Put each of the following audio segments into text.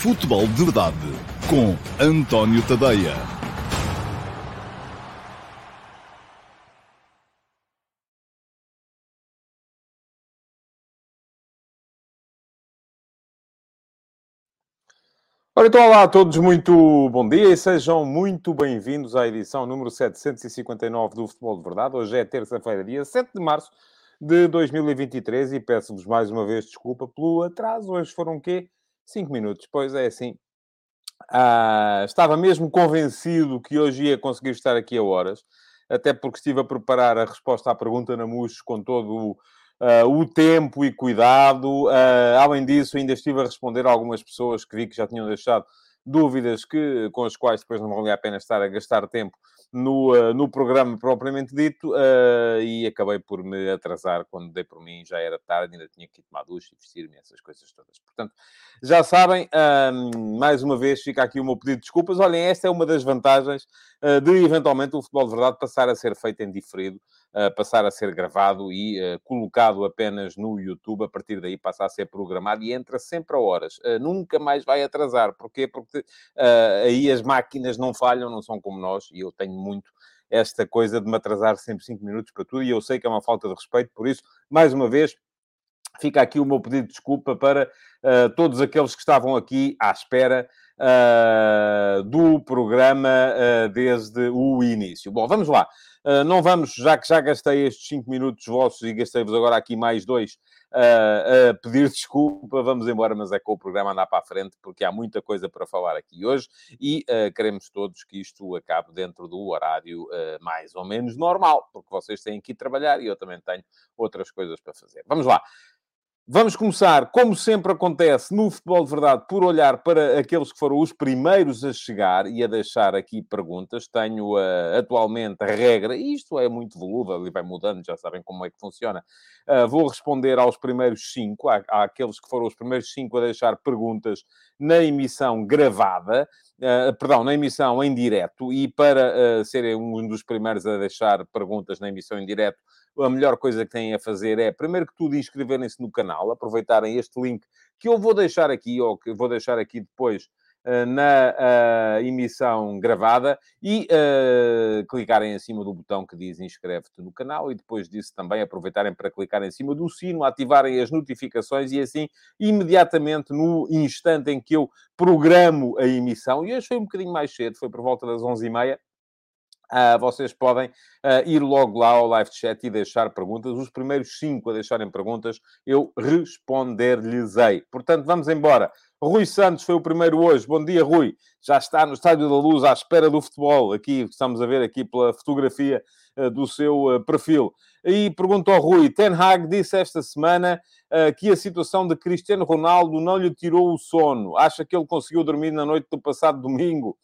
Futebol de Verdade com António Tadeia. Ora, então, olá a todos, muito bom dia e sejam muito bem-vindos à edição número 759 do Futebol de Verdade. Hoje é terça-feira, dia 7 de março de 2023 e peço-vos mais uma vez desculpa pelo atraso. Hoje foram o quê? 5 minutos. Pois é, assim. Ah, estava mesmo convencido que hoje ia conseguir estar aqui a horas, até porque estive a preparar a resposta à pergunta na MUS com todo o, ah, o tempo e cuidado. Ah, além disso, ainda estive a responder a algumas pessoas que vi que já tinham deixado dúvidas que, com as quais depois não valia a pena estar a gastar tempo no, uh, no programa propriamente dito uh, e acabei por me atrasar quando dei por mim, já era tarde, ainda tinha que ir tomar ducha e vestir-me, essas coisas todas. Portanto, já sabem, uh, mais uma vez fica aqui o meu pedido de desculpas. Olhem, esta é uma das vantagens de eventualmente o futebol de verdade passar a ser feito em diferido, passar a ser gravado e colocado apenas no YouTube. A partir daí passa a ser programado e entra sempre a horas. nunca mais vai atrasar. Porquê? Porque aí as máquinas não falham, não são como nós, e eu tenho muito esta coisa de me atrasar sempre 5 minutos para tudo, e eu sei que é uma falta de respeito, por isso, mais uma vez, fica aqui o meu pedido de desculpa para uh, todos aqueles que estavam aqui à espera uh, do programa uh, desde o início. Bom, vamos lá. Não vamos, já que já gastei estes 5 minutos vossos e gastei-vos agora aqui mais dois a pedir desculpa, vamos embora, mas é com o programa andar para a frente, porque há muita coisa para falar aqui hoje e uh, queremos todos que isto acabe dentro do horário uh, mais ou menos normal, porque vocês têm que ir trabalhar e eu também tenho outras coisas para fazer. Vamos lá. Vamos começar, como sempre acontece no futebol de verdade, por olhar para aqueles que foram os primeiros a chegar e a deixar aqui perguntas. Tenho uh, atualmente a regra, e isto é muito volúvel e vai mudando, já sabem como é que funciona. Uh, vou responder aos primeiros cinco, há, aqueles que foram os primeiros cinco a deixar perguntas na emissão gravada, uh, perdão, na emissão em direto, e para serem um dos primeiros a deixar perguntas na emissão em direto, a melhor coisa que têm a fazer é, primeiro que tudo, inscreverem-se no canal, aproveitarem este link que eu vou deixar aqui, ou que vou deixar aqui depois uh, na uh, emissão gravada, e uh, clicarem em cima do botão que diz inscreve-te no canal, e depois disso também aproveitarem para clicar em cima do sino, ativarem as notificações, e assim, imediatamente, no instante em que eu programo a emissão, e hoje foi um bocadinho mais cedo, foi por volta das 11h30, Uh, vocês podem uh, ir logo lá ao live chat e deixar perguntas. Os primeiros cinco a deixarem perguntas, eu responder-lhes-ei. Portanto, vamos embora. Rui Santos foi o primeiro hoje. Bom dia, Rui. Já está no Estádio da Luz à espera do futebol. Aqui, estamos a ver aqui pela fotografia uh, do seu perfil. E perguntou ao Rui, Ten Hag disse esta semana que a situação de Cristiano Ronaldo não lhe tirou o sono. Acha que ele conseguiu dormir na noite do passado domingo?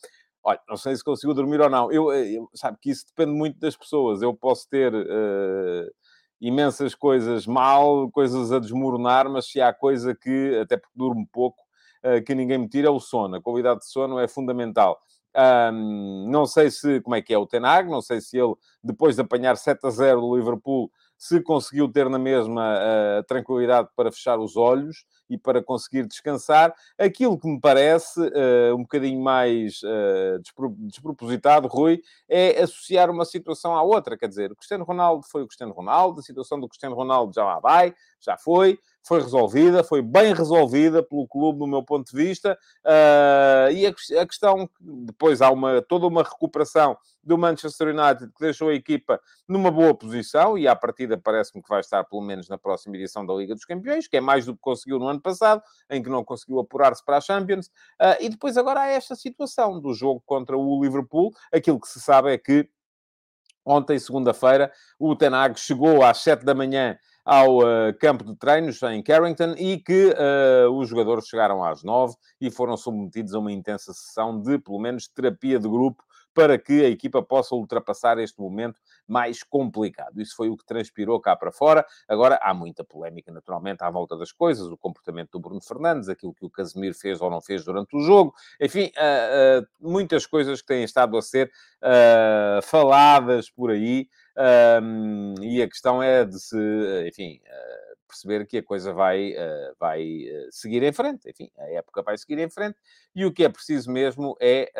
Olha, não sei se consigo dormir ou não. Eu, eh, eu, sabe que isso depende muito das pessoas. Eu posso ter uh, imensas coisas mal, coisas a desmoronar, mas se há coisa que, até porque durmo pouco, uh, que ninguém me tira, é o sono. A qualidade de sono é fundamental. Um, não sei se como é que é o Tenag, não sei se ele, depois de apanhar 7 a 0 do Liverpool, se conseguiu ter na mesma a tranquilidade para fechar os olhos e para conseguir descansar. Aquilo que me parece uh, um bocadinho mais uh, despropositado, Rui, é associar uma situação à outra. Quer dizer, o Cristiano Ronaldo foi o Cristiano Ronaldo, a situação do Cristiano Ronaldo já lá vai, já foi foi resolvida, foi bem resolvida pelo clube, do meu ponto de vista, uh, e a, a, questão, depois há uma, toda uma recuperação do Manchester United, que deixou a equipa numa boa posição, e à partida parece-me que vai estar pelo menos na próxima edição da Liga dos Campeões, que é mais do que conseguiu no ano passado, em que não conseguiu apurar-se para a Champions, uh, e depois agora há esta situação do jogo contra o Liverpool, aquilo que se sabe é que Ontem, segunda-feira, o Tenag chegou às 7 da manhã ao uh, campo de treinos em Carrington e que uh, os jogadores chegaram às 9 e foram submetidos a uma intensa sessão de, pelo menos, terapia de grupo para que a equipa possa ultrapassar este momento mais complicado. Isso foi o que transpirou cá para fora. Agora, há muita polémica, naturalmente, à volta das coisas, o comportamento do Bruno Fernandes, aquilo que o Casemiro fez ou não fez durante o jogo, enfim, uh, muitas coisas que têm estado a ser faladas por aí. E a questão é de se, enfim, perceber que a coisa vai, vai seguir em frente. Enfim, a época vai seguir em frente e o que é preciso mesmo é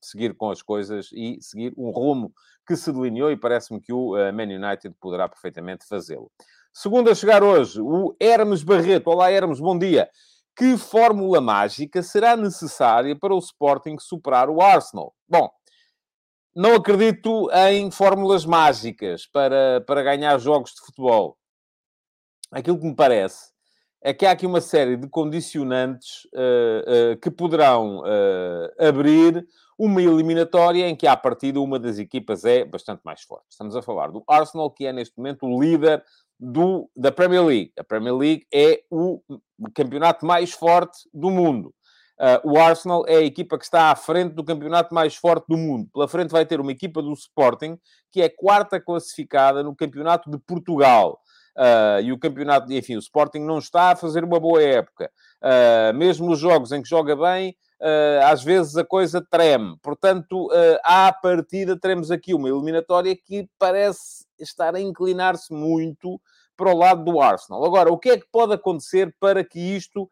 seguir com as coisas e seguir um rumo que se delineou e parece-me que o Man United poderá perfeitamente fazê-lo. Segundo a chegar hoje, o Hermes Barreto. Olá, Hermes, bom dia. Que fórmula mágica será necessária para o Sporting superar o Arsenal? Bom, não acredito em fórmulas mágicas para, para ganhar jogos de futebol. Aquilo que me parece é que há aqui uma série de condicionantes uh, uh, que poderão uh, abrir uma eliminatória em que, à partida, uma das equipas é bastante mais forte. Estamos a falar do Arsenal, que é neste momento o líder do, da Premier League. A Premier League é o campeonato mais forte do mundo. Uh, o Arsenal é a equipa que está à frente do campeonato mais forte do mundo. Pela frente vai ter uma equipa do Sporting, que é quarta classificada no campeonato de Portugal. Uh, e o campeonato, enfim, o Sporting não está a fazer uma boa época. Uh, mesmo os jogos em que joga bem, uh, às vezes a coisa treme. Portanto, à partida, teremos aqui uma eliminatória que parece estar a inclinar-se muito para o lado do Arsenal. Agora, o que é que pode acontecer para que isto,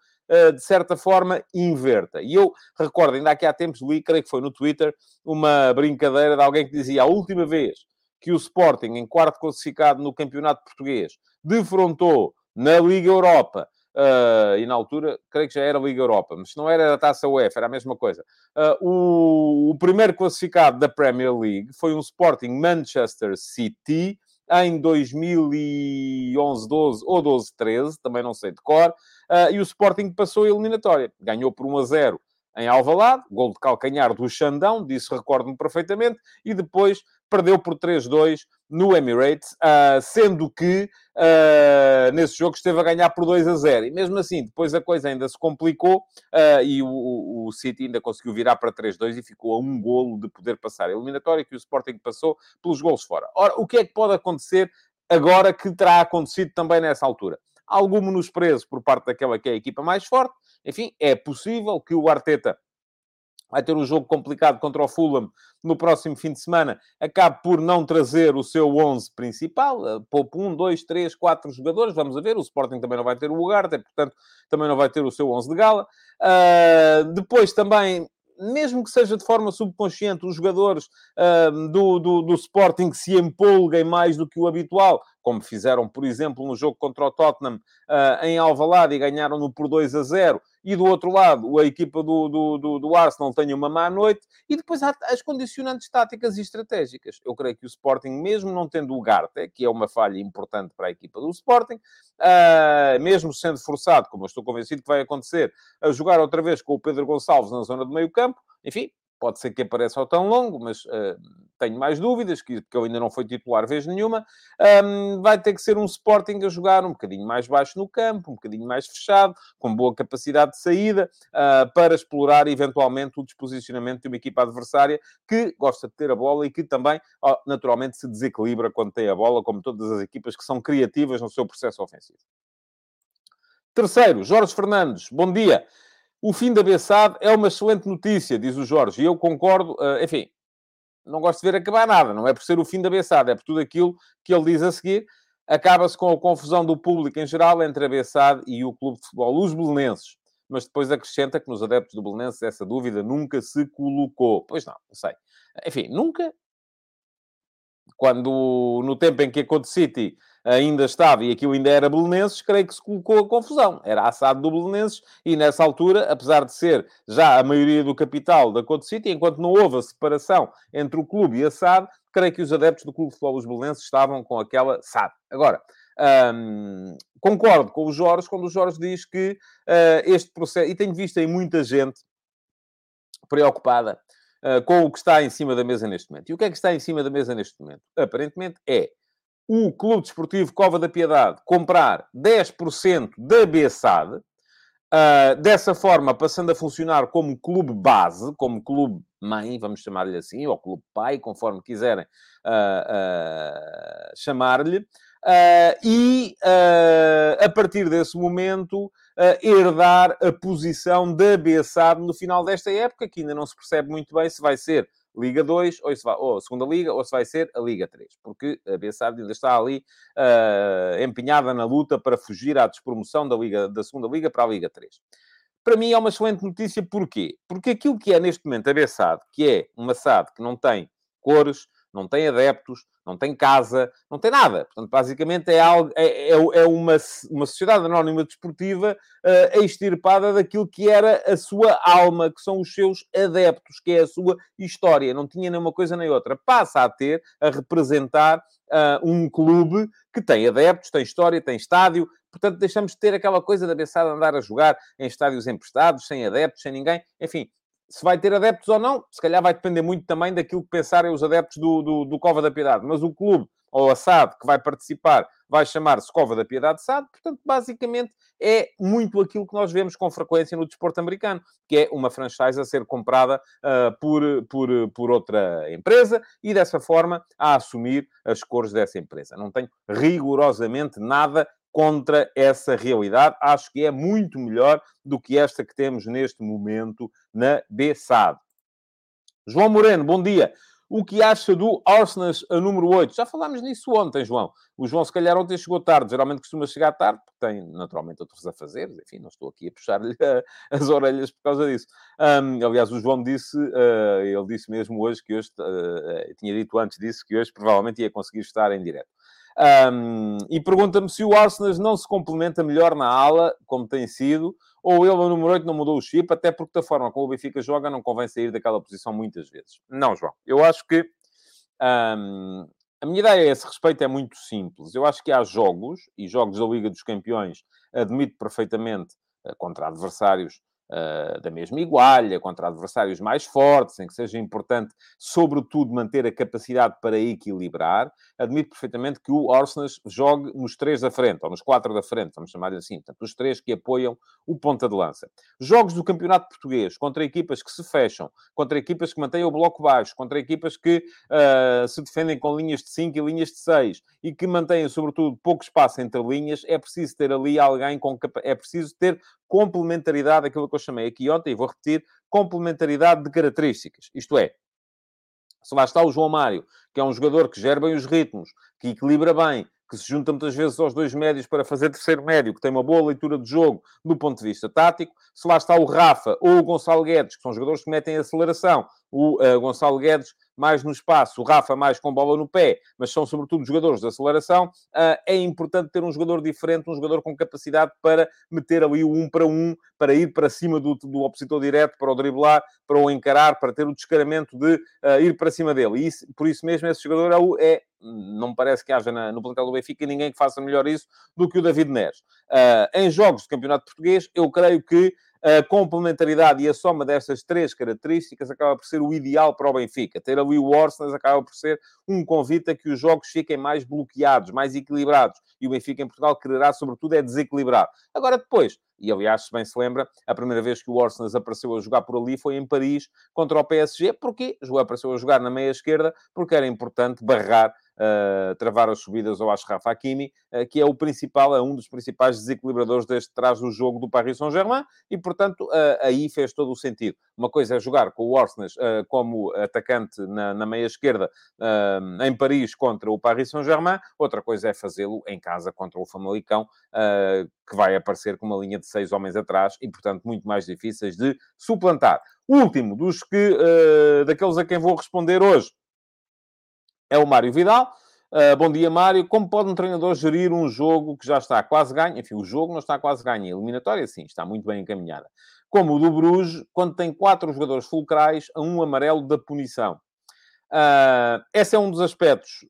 de certa forma, inverta? E eu recordo, ainda aqui há tempos li, creio que foi no Twitter, uma brincadeira de alguém que dizia a última vez que o Sporting, em quarto classificado no Campeonato Português, defrontou na Liga Europa, uh, e na altura, creio que já era Liga Europa, mas se não era a Taça UEFA, era a mesma coisa. Uh, o, o, primeiro classificado da Premier League foi um Sporting Manchester City, em 2011, 12 ou 12, 13, também não sei de cor, uh, e o Sporting passou a eliminatória. Ganhou por 1 a 0 em Alvalade, gol de calcanhar do Xandão, disso recordo-me perfeitamente, e depois perdeu por 3-2 no Emirates, uh, sendo que uh, nesse jogo esteve a ganhar por 2 a 0. E mesmo assim, depois a coisa ainda se complicou uh, e o, o, City ainda conseguiu virar para 3-2 e ficou a um golo de poder passar a eliminatória que o Sporting passou pelos golos fora. Ora, o que é que pode acontecer agora que terá acontecido também nessa altura? Algum menosprezo por parte daquela que é a equipa mais forte. Enfim, é possível que o Arteta vai ter um jogo complicado contra o Fulham no próximo fim de semana, acabe por não trazer o seu 11 principal, eh, poupa um, dois, três, quatro jogadores, vamos a ver, o Sporting também não vai ter o Ugarte, portanto, também não vai ter o seu 11 de gala. Uh, depois também mesmo que seja de forma subconsciente, os jogadores uh, do, do, do Sporting se empolguem mais do que o habitual, como fizeram, por exemplo, no jogo contra o Tottenham uh, em Alvalade e ganharam-no por 2 a 0. E do outro lado, a equipa do, do, do, do Arsenal tem uma má noite. E depois há as condicionantes táticas e estratégicas. Eu creio que o Sporting, mesmo não tendo o Garte, que é uma falha importante para a equipa do Sporting, uh, mesmo sendo forçado, como eu estou convencido que vai acontecer, a jogar outra vez com o Pedro Gonçalves na zona do meio campo, enfim, pode ser que apareça ao tão longo, mas uh, tenho mais dúvidas, que, que eu ainda não foi titular vez nenhuma. Um, vai ter que ser um Sporting a jogar um bocadinho mais baixo no campo, um bocadinho mais fechado, com boa capacidade de saída, uh, para explorar eventualmente o disposicionamento de uma equipa adversária que gosta de ter a bola e que também, oh, naturalmente, se desequilibra quando tem a bola, como todas as equipas que são criativas no seu processo ofensivo. Terceiro, Jorge Fernandes, bom dia. O fim da Bessade é uma excelente notícia, diz o Jorge, e eu concordo, uh, enfim, não gosto de ver acabar nada, não é por ser o fim da Bessade, é por tudo aquilo que ele diz a seguir. Acaba-se com a confusão do público em geral entre a Bessade e o clube de futebol, os belenenses. Mas depois acrescenta que nos adeptos do Belenenses essa dúvida nunca se colocou. Pois não, não sei. Enfim, nunca. Quando, no tempo em que a Code City ainda estava, e aquilo ainda era Belenenses, creio que se colocou a confusão. Era assado do Belenenses, e nessa altura, apesar de ser já a maioria do capital da Code City, enquanto não houve a separação entre o clube e a SAD, creio que os adeptos do Clube de Futebol dos Belenenses estavam com aquela SAD. Agora, hum, concordo com o Jorge quando o Jorge diz que uh, este processo, e tenho visto aí muita gente preocupada uh, com o que está em cima da mesa neste momento. E o que é que está em cima da mesa neste momento? Aparentemente é o Clube Desportivo Cova da Piedade comprar 10% da BSAD, uh, dessa forma passando a funcionar como clube base, como clube mãe, vamos chamar-lhe assim, ou clube pai, conforme quiserem uh, uh, chamar-lhe, e a partir desse momento herdar a posição da BSAD no final desta época, que ainda não se percebe muito bem se vai ser Liga 2, ou, se vai, ou a segunda Liga, ou se vai ser a Liga 3. Porque a Bessade ainda está ali uh, empenhada na luta para fugir à despromoção da, Liga, da segunda Liga para a Liga 3. Para mim é uma excelente notícia, porquê? Porque aquilo que é neste momento a Bessade, que é uma SAD que não tem cores, não tem adeptos, não tem casa, não tem nada. Portanto, basicamente é, algo, é, é, é uma, uma sociedade anónima desportiva uh, extirpada daquilo que era a sua alma, que são os seus adeptos, que é a sua história. Não tinha nenhuma coisa nem outra. Passa a ter, a representar uh, um clube que tem adeptos, tem história, tem estádio. Portanto, deixamos de ter aquela coisa da pensada andar a jogar em estádios emprestados, sem adeptos, sem ninguém. Enfim, se vai ter adeptos ou não, se calhar vai depender muito também daquilo que pensarem os adeptos do, do, do Cova da Piedade. Mas o clube, ou a SAD, que vai participar, vai chamar-se Cova da Piedade SAD. Portanto, basicamente, é muito aquilo que nós vemos com frequência no desporto americano, que é uma franchise a ser comprada uh, por, por, por outra empresa e, dessa forma, a assumir as cores dessa empresa. Não tenho rigorosamente nada contra essa realidade. Acho que é muito melhor do que esta que temos neste momento na BSAD. João Moreno, bom dia. O que acha do Arsenal a número 8? Já falámos nisso ontem, João. O João, se calhar, ontem chegou tarde. Geralmente costuma chegar tarde, porque tem, naturalmente, outros a fazer. Enfim, não estou aqui a puxar-lhe as orelhas por causa disso. Um, aliás, o João disse, uh, ele disse mesmo hoje que hoje, uh, tinha dito antes disso, que hoje provavelmente ia conseguir estar em direto. Um, e pergunta-me se o Arsenal não se complementa melhor na ala, como tem sido, ou ele, o número 8, não mudou o chip, até porque da forma como o Benfica joga, não convém sair daquela posição muitas vezes. Não, João. Eu acho que um, a minha ideia a esse respeito é muito simples. Eu acho que há jogos, e jogos da Liga dos Campeões, admito perfeitamente uh, contra adversários uh, da mesma igualha, contra adversários mais fortes, em que seja importante, sobretudo, manter a capacidade para equilibrar. Admito perfeitamente que o Arsenal jogue nos três da frente, ou nos quatro da frente, vamos chamar assim, portanto, os três que apoiam o ponta de lança. Jogos do Campeonato Português contra equipas que se fecham, contra equipas que mantêm o bloco baixo, contra equipas que uh, se defendem com linhas de 5 e linhas de 6 e que mantêm, sobretudo, pouco espaço entre linhas, é preciso ter ali alguém com é preciso ter complementaridade, aquilo que eu chamei aqui ontem, e vou repetir, complementaridade de características. Isto é, se lá está o João Mário, que é um jogador que gera bem os ritmos, que equilibra bem, que se junta muitas vezes aos dois médios para fazer terceiro médio, que tem uma boa leitura de jogo do ponto de vista tático. Se lá está o Rafa ou o Gonçalo Guedes, que são jogadores que metem aceleração, o uh, Gonçalo Guedes mais no espaço, o Rafa mais com bola no pé, mas são sobretudo jogadores de aceleração, uh, é importante ter um jogador diferente, um jogador com capacidade para meter ali o um para um, para ir para cima do, do opositor direto, para o driblar, para o encarar, para ter o descaramento de uh, ir para cima dele. E isso, por isso mesmo esse jogador é, é não me parece que haja na, no plantel do Benfica ninguém que faça melhor isso do que o David Neres. Uh, em jogos de campeonato português, eu creio que a complementaridade e a soma destas três características acaba por ser o ideal para o Benfica. Ter ali o Arsenal acaba por ser um convite a que os jogos fiquem mais bloqueados, mais equilibrados. E o Benfica em Portugal quererá, sobretudo, é desequilibrar. Agora, depois, e aliás, se bem se lembra, a primeira vez que o Arsenal apareceu a jogar por ali foi em Paris contra o PSG. Porquê? Apareceu a jogar na meia esquerda porque era importante barrar travar as subidas ao Ashraf Hakimi, uh, que é o principal, é um dos principais desequilibradores deste trás do jogo do Paris Saint-Germain, e, portanto, uh, aí fez todo o sentido. Uma coisa é jogar com o Arsenal como atacante na, na meia esquerda em Paris contra o Paris Saint-Germain, outra coisa é fazê-lo em casa contra o Famalicão, que vai aparecer com uma linha de seis homens atrás e, portanto, muito mais difíceis de suplantar. Último dos que, daqueles a quem vou responder hoje, é o Mário Vidal. Uh, bom dia, Mário. Como pode um treinador gerir um jogo que já está quase ganho? Enfim, o jogo não está quase ganho. A eliminatória, sim, está muito bem encaminhada. Como o do Bruges, quando tem quatro jogadores fulcrais a um amarelo da punição. Uh, esse é um dos aspectos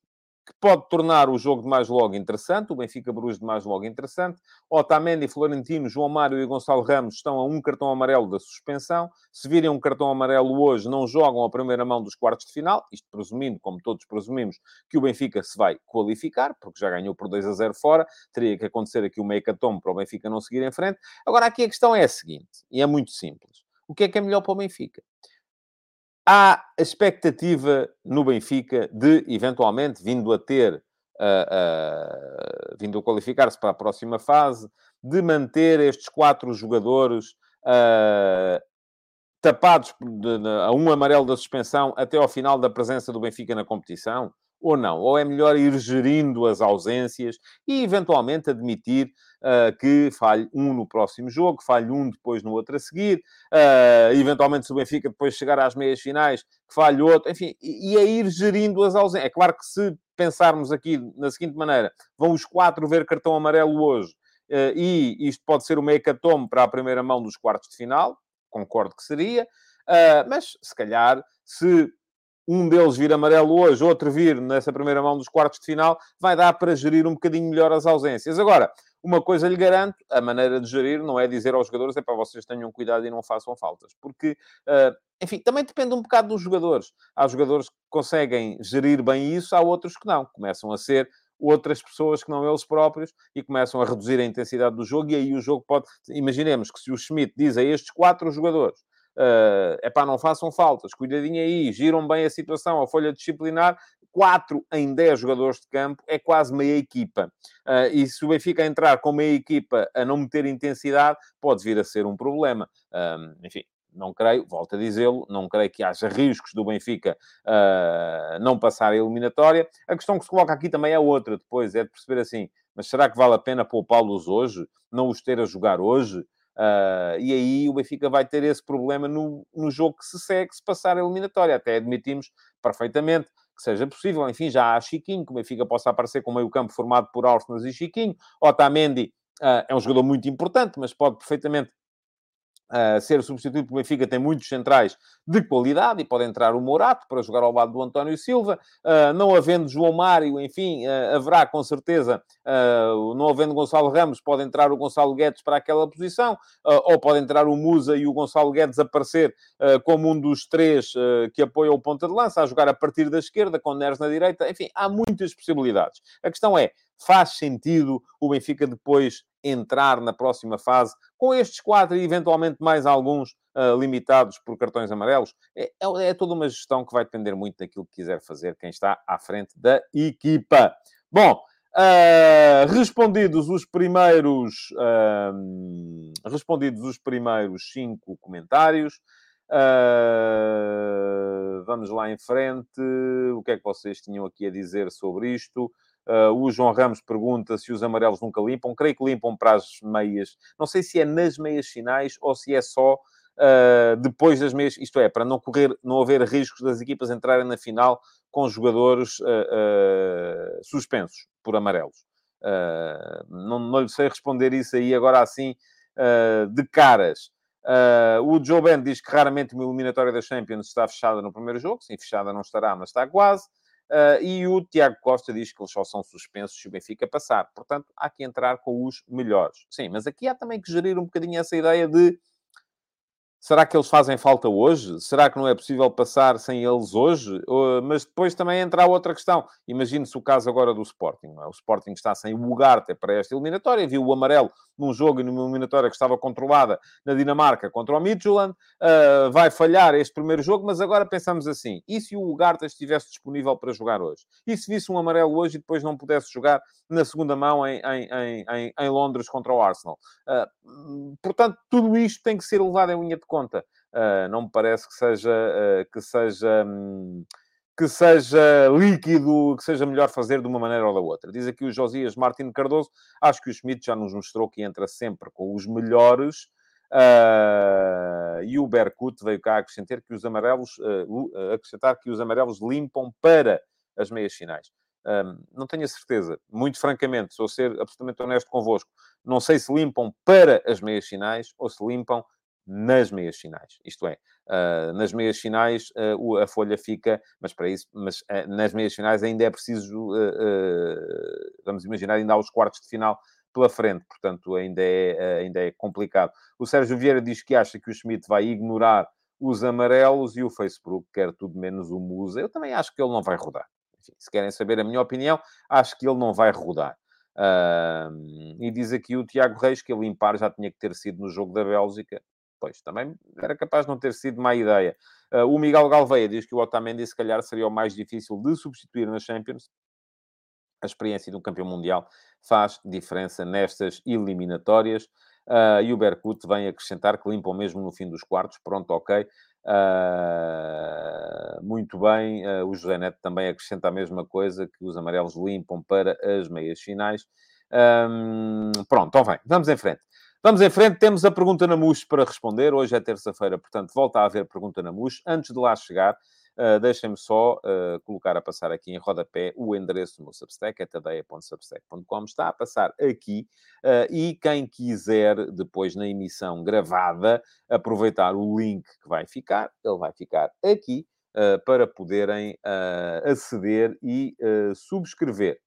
que pode tornar o jogo de mais logo interessante, o Benfica Bruges de mais logo interessante. Otamendi, Florentino, João Mário e Gonçalo Ramos estão a um cartão amarelo da suspensão. Se virem um cartão amarelo hoje, não jogam a primeira mão dos quartos de final, isto presumindo, como todos presumimos, que o Benfica se vai qualificar, porque já ganhou por 2 a 0 fora, teria que acontecer aqui uma hecatombe para o Benfica não seguir em frente. Agora, aqui a questão é a seguinte, e é muito simples. O que é que é melhor para o Benfica? Há a expectativa no Benfica de, eventualmente, vindo a ter, uh, uh, vindo a qualificar-se para a próxima fase, de manter estes quatro jogadores uh, tapados a um amarelo da suspensão até ao final da presença do Benfica na competição? Ou não? Ou é melhor ir gerindo as ausências e, eventualmente, admitir uh, que falhe um no próximo jogo, falhe um depois no outro a seguir, uh, eventualmente, se o Benfica depois chegar às meias finais, que falhe outro, enfim, e, e é ir gerindo as ausências. É claro que se pensarmos aqui na seguinte maneira, vão os quatro ver cartão amarelo hoje, uh, e isto pode ser uma hecatombe para a primeira mão dos quartos de final, concordo que seria, mas se calhar, se um deles vir amarelo hoje, outro vir nessa primeira mão dos quartos de final, vai dar para gerir um bocadinho melhor as ausências. Agora, uma coisa lhe garanto, a maneira de gerir não é dizer aos jogadores é para vocês tenham cuidado e não façam faltas. Porque, uh, enfim, também depende um bocado dos jogadores. Há jogadores que conseguem gerir bem isso, há outros que não. Começam a ser outras pessoas que não eles próprios e começam a reduzir a intensidade do jogo e aí o jogo pode... Imaginemos que se o Schmidt diz a estes quatro jogadores é uh, pá, não façam faltas, cuidadinho aí, giram bem a situação, a folha disciplinar, 4 em 10 jogadores de campo é quase meia equipa. Uh, e se o Benfica entrar com meia equipa a não meter intensidade, pode vir a ser um problema. Uh, enfim, não creio, volto a dizê-lo, não creio que haja riscos do Benfica uh, não passar a eliminatória. A questão que se coloca aqui também é outra, depois, é de perceber assim, mas será que vale a pena poupá-los hoje? Não os ter a jogar hoje? Uh, e aí o Benfica vai ter esse problema no, no jogo que se segue, se passar a eliminatória. Até admitimos perfeitamente que seja possível. Enfim, já há Chiquinho, que o Benfica possa aparecer com meio campo formado por Arsenal e Chiquinho. Otamendi uh, é um jogador muito importante, mas pode perfeitamente ser substituído pelo Benfica, tem muitos centrais de qualidade e pode entrar o Morato para jogar ao lado do António Silva. Uh, não havendo João Mário, enfim, uh, haverá com certeza, não havendo Gonçalo Ramos, pode entrar o Gonçalo Guedes para aquela posição, ou pode entrar o Musa e o Gonçalo Guedes aparecer como um dos três que apoia o ponta de lança, a jogar a partir da esquerda, com Neres na direita. Enfim, há muitas possibilidades. A questão é, faz sentido o Benfica depois entrar na próxima fase com estes quatro e eventualmente mais alguns uh, limitados por cartões amarelos? É, é, é, toda uma gestão que vai depender muito daquilo que quiser fazer quem está à frente da equipa. Bom, Uh, respondidos os primeiros uh, respondidos os primeiros cinco comentários vamos lá em frente o que é que vocês tinham aqui a dizer sobre isto Uh, o João Ramos pergunta se os amarelos nunca limpam. Creio que limpam para as meias. Não sei se é nas meias finais ou se é só uh, depois das meias. Isto é, para não correr, não haver riscos das equipas entrarem na final com jogadores uh, suspensos por amarelos. não, não lhe sei responder isso aí agora assim de caras. o Joe Ben diz que raramente uma eliminatória da Champions está fechada no primeiro jogo. Sim, fechada não estará, mas está quase. Uh, e o Tiago Costa diz que eles só são suspensos se o Benfica passar. Portanto, há que entrar com os melhores. Sim, mas aqui há também que gerir um bocadinho essa ideia de Será que eles fazem falta hoje? Será que não é possível passar sem eles hoje? Mas depois também entra a outra questão. Imagine-se o caso agora do Sporting. É? O Sporting está sem o Ugarte para esta eliminatória. Viu o amarelo num jogo e numa eliminatória que estava controlada na Dinamarca contra o Midtjylland. Uh, vai falhar este primeiro jogo, mas agora pensamos assim. E se o Ugarte estivesse disponível para jogar hoje? E se visse um amarelo hoje e depois não pudesse jogar na segunda mão em, em, em, em Londres contra o Arsenal? Uh, portanto, tudo isto tem que ser levado em linha de conta. Uh, não me parece que seja, que seja, um, que seja líquido, que seja melhor fazer de uma maneira ou da outra. Diz aqui o Josias Martins Cardoso, acho que o Schmidt já nos mostrou que entra sempre com os melhores. Uh, e o Berkut veio cá acrescentar que os amarelos, acrescentar que os amarelos limpam para as meias finais. Um, não tenho a certeza, muito francamente, sou ser absolutamente honesto convosco. Não sei se limpam para as meias finais ou se limpam nas meias finais. Isto é, uh, nas meias finais uh, a folha fica, mas para isso, mas uh, nas meias finais ainda é preciso, vamos imaginar, ainda há os quartos de final pela frente, portanto ainda é, ainda é complicado. O Sérgio Vieira diz que acha que o Schmidt vai ignorar os amarelos e o Facebook quer tudo menos o Musa. Eu também acho que ele não vai rodar. Enfim, se querem saber a minha opinião, acho que ele não vai rodar. Uh, e diz aqui o Tiago Reis que ele limpar já tinha que ter sido no jogo da Bélgica. Pois, também era capaz de não ter sido má ideia. Uh, o Miguel Galveia diz que o Otamendi, se calhar, seria o mais difícil de substituir na Champions. A experiência do campeão mundial faz diferença nestas eliminatórias. Uh, e o Berkut vem acrescentar que limpam mesmo no fim dos quartos. Pronto, ok. Uh, muito bem. Uh, o José Neto também acrescenta a mesma coisa, que os amarelos limpam para as meias finais. Um, pronto, então vem. Vamos em frente. Vamos em frente. Temos a pergunta na MUS para responder. Hoje é terça-feira, portanto, volta a haver pergunta na MUS. Antes de lá chegar, Uh, Deixem-me só uh, colocar a passar aqui em rodapé o endereço do meu Substack, é tadeia.substack.com. Está a passar aqui uh, e quem quiser depois na emissão gravada aproveitar o link que vai ficar, ele vai ficar aqui para poderem aceder e subscrever.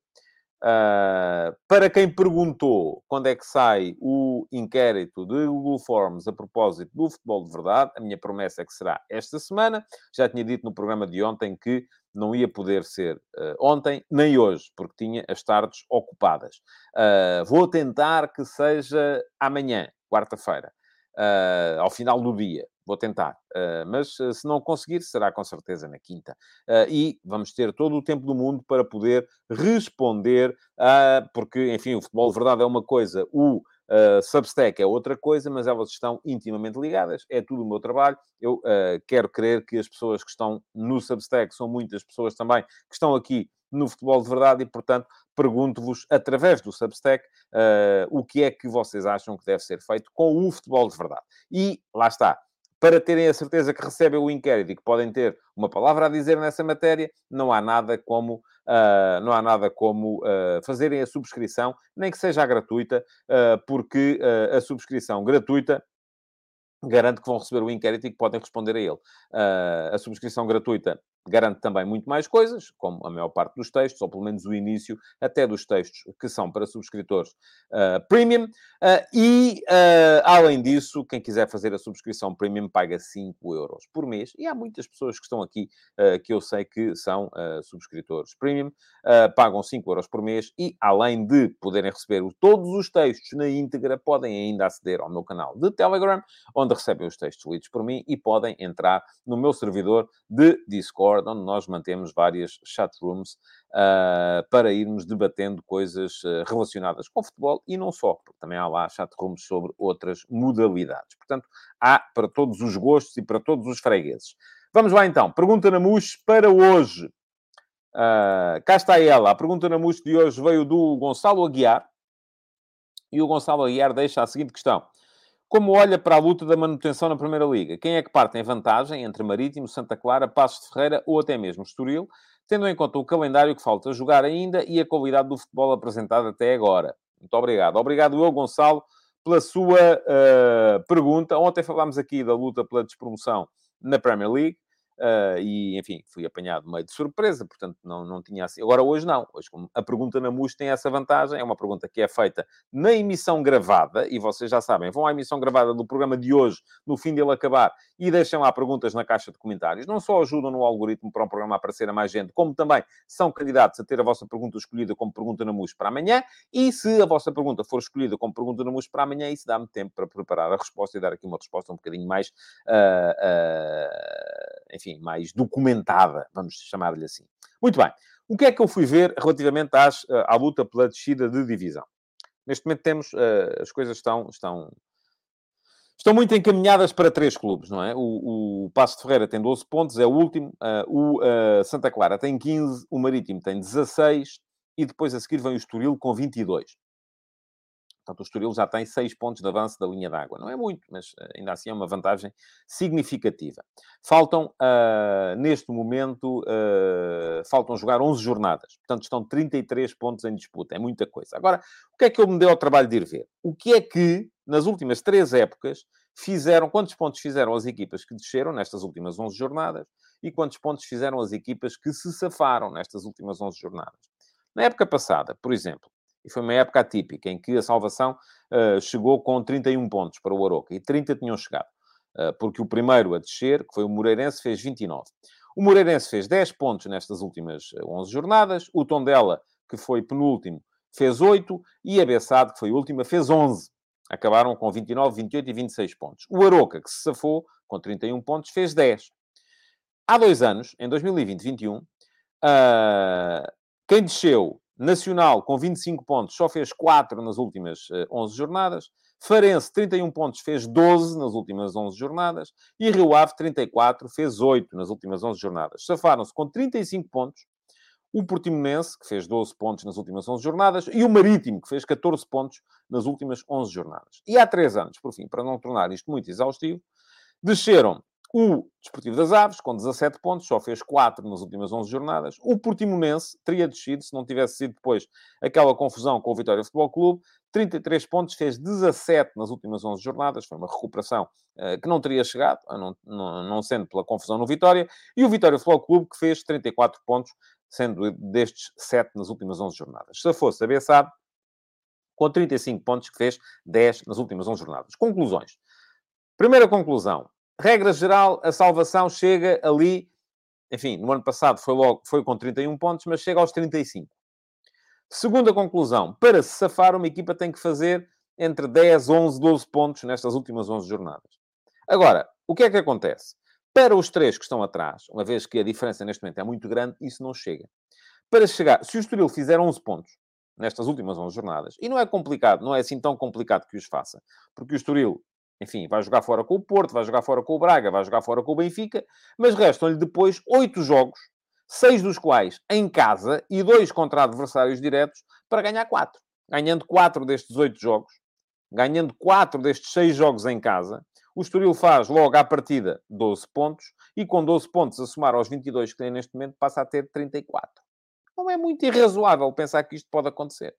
Uh, para quem perguntou quando é que sai o inquérito de Google Forms a propósito do futebol de verdade, a minha promessa é que será esta semana. Já tinha dito no programa de ontem que não ia poder ser uh, ontem nem hoje, porque tinha as tardes ocupadas. Uh, vou tentar que seja amanhã, quarta-feira, ao final do dia. Vou tentar, uh, mas uh, se não conseguir, será com certeza na quinta. Uh, e vamos ter todo o tempo do mundo para poder responder, a, porque, enfim, o futebol de verdade é uma coisa, o Substack é outra coisa, mas elas estão intimamente ligadas. É tudo o meu trabalho. Eu quero crer que as pessoas que estão no Substack são muitas pessoas também que estão aqui no futebol de verdade e, portanto, pergunto-vos, através do Substack, uh, o que é que vocês acham que deve ser feito com o futebol de verdade. E lá está para terem a certeza que recebem o inquérito e que podem ter uma palavra a dizer nessa matéria, não há nada como, uh, não há nada como uh, fazerem a subscrição, nem que seja gratuita, uh, porque a subscrição gratuita garante que vão receber o inquérito e que podem responder a ele. a subscrição gratuita garante também muito mais coisas, como a maior parte dos textos, ou pelo menos o início até dos textos que são para subscritores uh, premium. Uh, e, uh, além disso, quem quiser fazer a subscrição premium paga 5 euros por mês. E há muitas pessoas que estão aqui que eu sei que são subscritores premium, pagam 5 euros por mês e, além de poderem receber todos os textos na íntegra, podem ainda aceder ao meu canal de Telegram, onde recebem os textos lidos por mim e podem entrar no meu servidor de Discord Discord, onde nós mantemos várias chatrooms uh, para irmos debatendo coisas uh, relacionadas com futebol e não só, porque também há lá chatrooms sobre outras modalidades. Portanto, há para todos os gostos e para todos os fregueses. Vamos lá então. Pergunta na MUS para hoje. Uh, cá está ela. A pergunta na MUS de hoje veio do Gonçalo Aguiar. E o Gonçalo Aguiar deixa a seguinte questão. Como olha para a luta da manutenção na Primeira Liga? Quem é que parte em vantagem entre Marítimo, Santa Clara, Passos de Ferreira ou até mesmo Estoril, tendo em conta o calendário que falta jogar ainda e a qualidade do futebol apresentado até agora? Muito obrigado. Obrigado eu, Gonçalo, pela sua uh, pergunta. Ontem falámos aqui da luta pela despromoção na Premier League. Uh, e, enfim, fui apanhado meio de surpresa, portanto, não, não tinha assim. Agora, hoje não. Hoje, a pergunta na MUS tem essa vantagem, é uma pergunta que é feita na emissão gravada, e vocês já sabem, vão à emissão gravada do programa de hoje, no fim dele acabar, e deixem lá perguntas na caixa de comentários. Não só ajudam no algoritmo para o programa aparecer a mais gente, como também são candidatos a ter a vossa pergunta escolhida como pergunta na MUS para amanhã, e se a vossa pergunta for escolhida como pergunta na MUS para amanhã, isso dá-me tempo para preparar a resposta e dar aqui uma resposta um bocadinho mais. Uh, uh, enfim, mais documentada, vamos chamar-lhe assim. Muito bem. O que é que eu fui ver relativamente às, eh, à luta pela descida de divisão? Neste momento temos, uh, as coisas estão, estão, estão muito encaminhadas para três clubes, não é? O, o Passo de Ferreira tem 12 pontos, é o último. Uh, o Santa Clara tem 15, o Marítimo tem 16 e depois a seguir vem o Estoril com 22. Portanto, o Estoril já tem 6 pontos de avanço da linha d'água. Não é muito, mas eh, ainda assim é uma vantagem significativa. Faltam, uh, neste momento, uh, faltam jogar 11 jornadas. Portanto, estão 33 pontos em disputa. É muita coisa. Agora, o que é que eu me dei ao trabalho de ir ver? O que é que, nas últimas três épocas, fizeram... Quantos pontos fizeram as equipas que desceram nestas últimas 11 jornadas? E quantos pontos fizeram as equipas que se safaram nestas últimas 11 jornadas? Na época passada, por exemplo, e foi uma época atípica, em que a salvação uh, chegou com 31 pontos para o Aroca, e 30 tinham chegado. Uh, porque o primeiro a descer, que foi o Moreirense, fez 29. O Moreirense fez 10 pontos nestas últimas 11 eh, jornadas. O Tondela, que foi penúltimo, fez 8. E a Bessade, que foi última, fez 11. Acabaram com 29, 28 e 26 pontos. O Aroca, que se safou, com 31 pontos, fez 10. Há dois anos, em 2020-21, uh, quem desceu Nacional, com 25 pontos, só fez 4 nas últimas 11 jornadas. Farense, 31 pontos, fez 12 nas últimas 11 jornadas. E Rio Ave, 34, fez 8 nas últimas 11 jornadas. Safaram-se com 35 pontos o Portimonense, que fez 12 pontos nas últimas 11 jornadas, e o Marítimo, que fez 14 pontos nas últimas 11 jornadas. E há três anos, por fim, para não tornar isto muito exaustivo, desceram o Desportivo das Aves, com 17 pontos, só fez 4 nas últimas 11 jornadas. O Portimonense teria descido, se não tivesse sido depois aquela confusão com o Vitória Futebol Clube. 33 pontos, fez 17 nas últimas 11 jornadas. Foi uma recuperação uh, que não teria chegado, não, não, não, sendo pela confusão no Vitória. E o Vitória Futebol Clube, que fez 34 pontos, sendo destes 7 nas últimas 11 jornadas. Se fosse a Bessade, com 35 pontos, que fez 10 nas últimas 11 jornadas. Conclusões. Primeira conclusão. Regra geral, a salvação chega ali, enfim, no ano passado foi, logo, foi com 31 pontos, mas chega aos 35. Segunda conclusão, para se safar, uma equipa tem que fazer entre 10, 11, 12 pontos nestas últimas 11 jornadas. Agora, o que é que acontece? Para os três que estão atrás, uma vez que a diferença neste momento é muito grande, isso não chega. Para chegar, se o Estoril fizer 11 pontos nestas últimas 11 jornadas, e não é complicado, não é assim tão complicado que os faça, porque o Estoril, enfim, vai jogar fora com o Porto, vai jogar fora com o Braga, vai jogar fora com o Benfica, mas restam-lhe depois 8 jogos, seis dos quais em casa e dois contra adversários diretos, para ganhar 4. Ganhando 4 destes 8 jogos, ganhando 4 destes 6 jogos em casa, o Estoril faz logo à partida 12 pontos e com 12 pontos a somar aos 22 que tem neste momento passa a ter 34. Não é muito irrazoável pensar que isto pode acontecer.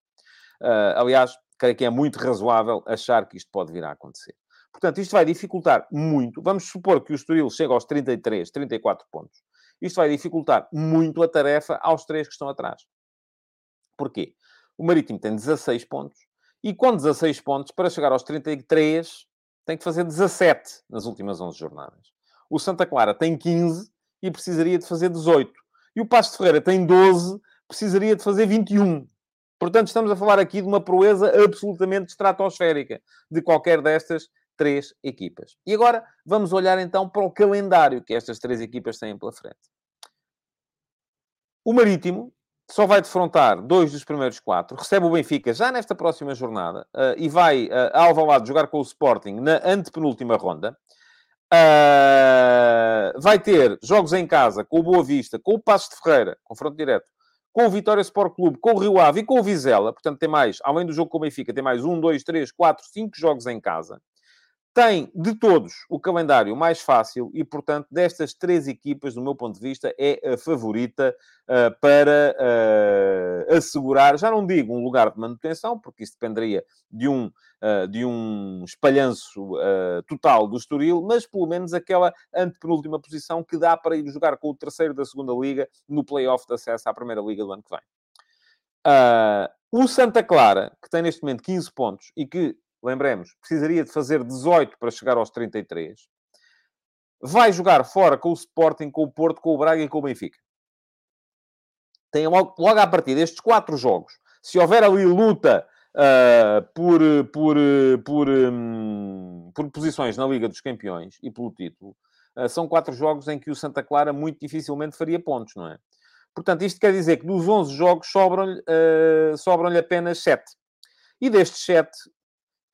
Uh, aliás, creio que é muito razoável achar que isto pode vir a acontecer. Portanto, isto vai dificultar muito. Vamos supor que o Estoril chega aos 33, 34 pontos. Isto vai dificultar muito a tarefa aos três que estão atrás. Porquê? O Marítimo tem 16 pontos e com 16 pontos, para chegar aos 33, tem que fazer 17 nas últimas 11 jornadas. O Santa Clara tem 15 e precisaria de fazer 18. E o Pasto de Ferreira tem 12, precisaria de fazer 21. Portanto, estamos a falar aqui de uma proeza absolutamente estratosférica de qualquer destas três equipas. E agora vamos olhar então para o calendário que estas três equipas têm pela frente. O Marítimo só vai defrontar dois dos primeiros quatro, recebe o Benfica já nesta próxima jornada uh, e vai uh, a Alvalade jogar com o Sporting na antepenúltima ronda. Uh, vai ter jogos em casa com o Boa Vista, com o Passos de Ferreira, confronto direto, com o Vitória Sport Clube, com o Rio Ave e com o Vizela. Portanto, tem mais, além do jogo com o Benfica, tem mais um, dois, três, quatro, cinco jogos em casa tem de todos o calendário mais fácil e, portanto, destas três equipas, do meu ponto de vista, é a favorita uh, para uh, assegurar, já não digo um lugar de manutenção, porque isso dependeria de um, uh, de um espalhanço total do Estoril, mas pelo menos aquela antepenúltima posição que dá para ir jogar com o terceiro da segunda Liga no play-off de acesso à Primeira Liga do ano que vem. o Santa Clara, que tem neste momento 15 pontos e que lembremos, precisaria de fazer 18 para chegar aos 33. Vai jogar fora com o Sporting, com o Porto, com o Braga e com o Benfica. Tem logo, logo à partida estes quatro jogos. Se houver ali luta uh, por, por, por, um, por posições na Liga dos Campeões e pelo título, uh, são quatro jogos em que o Santa Clara muito dificilmente faria pontos, não é? Portanto, isto quer dizer que dos 11 jogos sobram-lhe uh, sobram apenas 7. E destes 7,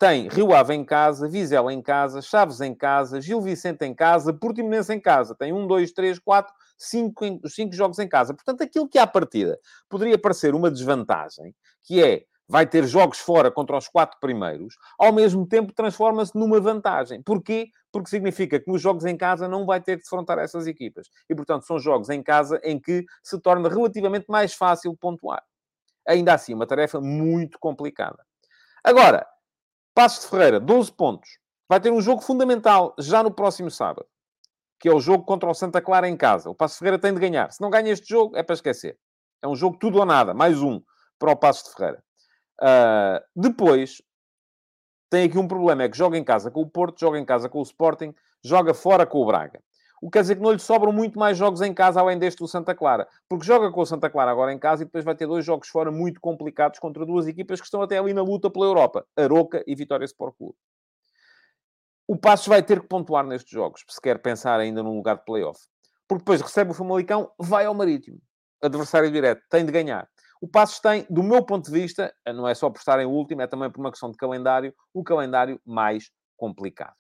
tem Rio Ave em casa, Vizela em casa, Chaves em casa, Gil Vicente em casa, Portimonense em casa. Tem um, dois, três, quatro, cinco, cinco jogos em casa. Portanto, aquilo que à partida poderia parecer uma desvantagem, que é vai ter jogos fora contra os quatro primeiros, ao mesmo tempo transforma-se numa vantagem. Porquê? Porque significa que nos jogos em casa não vai ter que defrontar essas equipas. E, portanto, são jogos em casa em que se torna relativamente mais fácil pontuar. Ainda assim, uma tarefa muito complicada. Agora, Passos de Ferreira, 12 pontos. Vai ter um jogo fundamental já no próximo sábado, que é o jogo contra o Santa Clara em casa. O Passos de Ferreira tem de ganhar. Se não ganha este jogo, é para esquecer. É um jogo tudo ou nada, mais um para o Passos de Ferreira. Uh, depois, tem aqui um problema, é que joga em casa com o Porto, joga em casa com o Sporting, joga fora com o Braga. O que quer dizer que não lhe sobram muito mais jogos em casa além deste do Santa Clara. Porque joga com o Santa Clara agora em casa e depois vai ter dois jogos fora muito complicados contra duas equipas que estão até ali na luta pela Europa. Aroca e Vitória Sport Clube. O Passos vai ter que pontuar nestes jogos, se quer pensar ainda num lugar de playoff. Porque depois recebe o Famalicão, vai ao Marítimo. Adversário direto, tem de ganhar. O Passos tem, do meu ponto de vista, não é só por estar em último, é também por uma questão de calendário, o calendário mais complicado.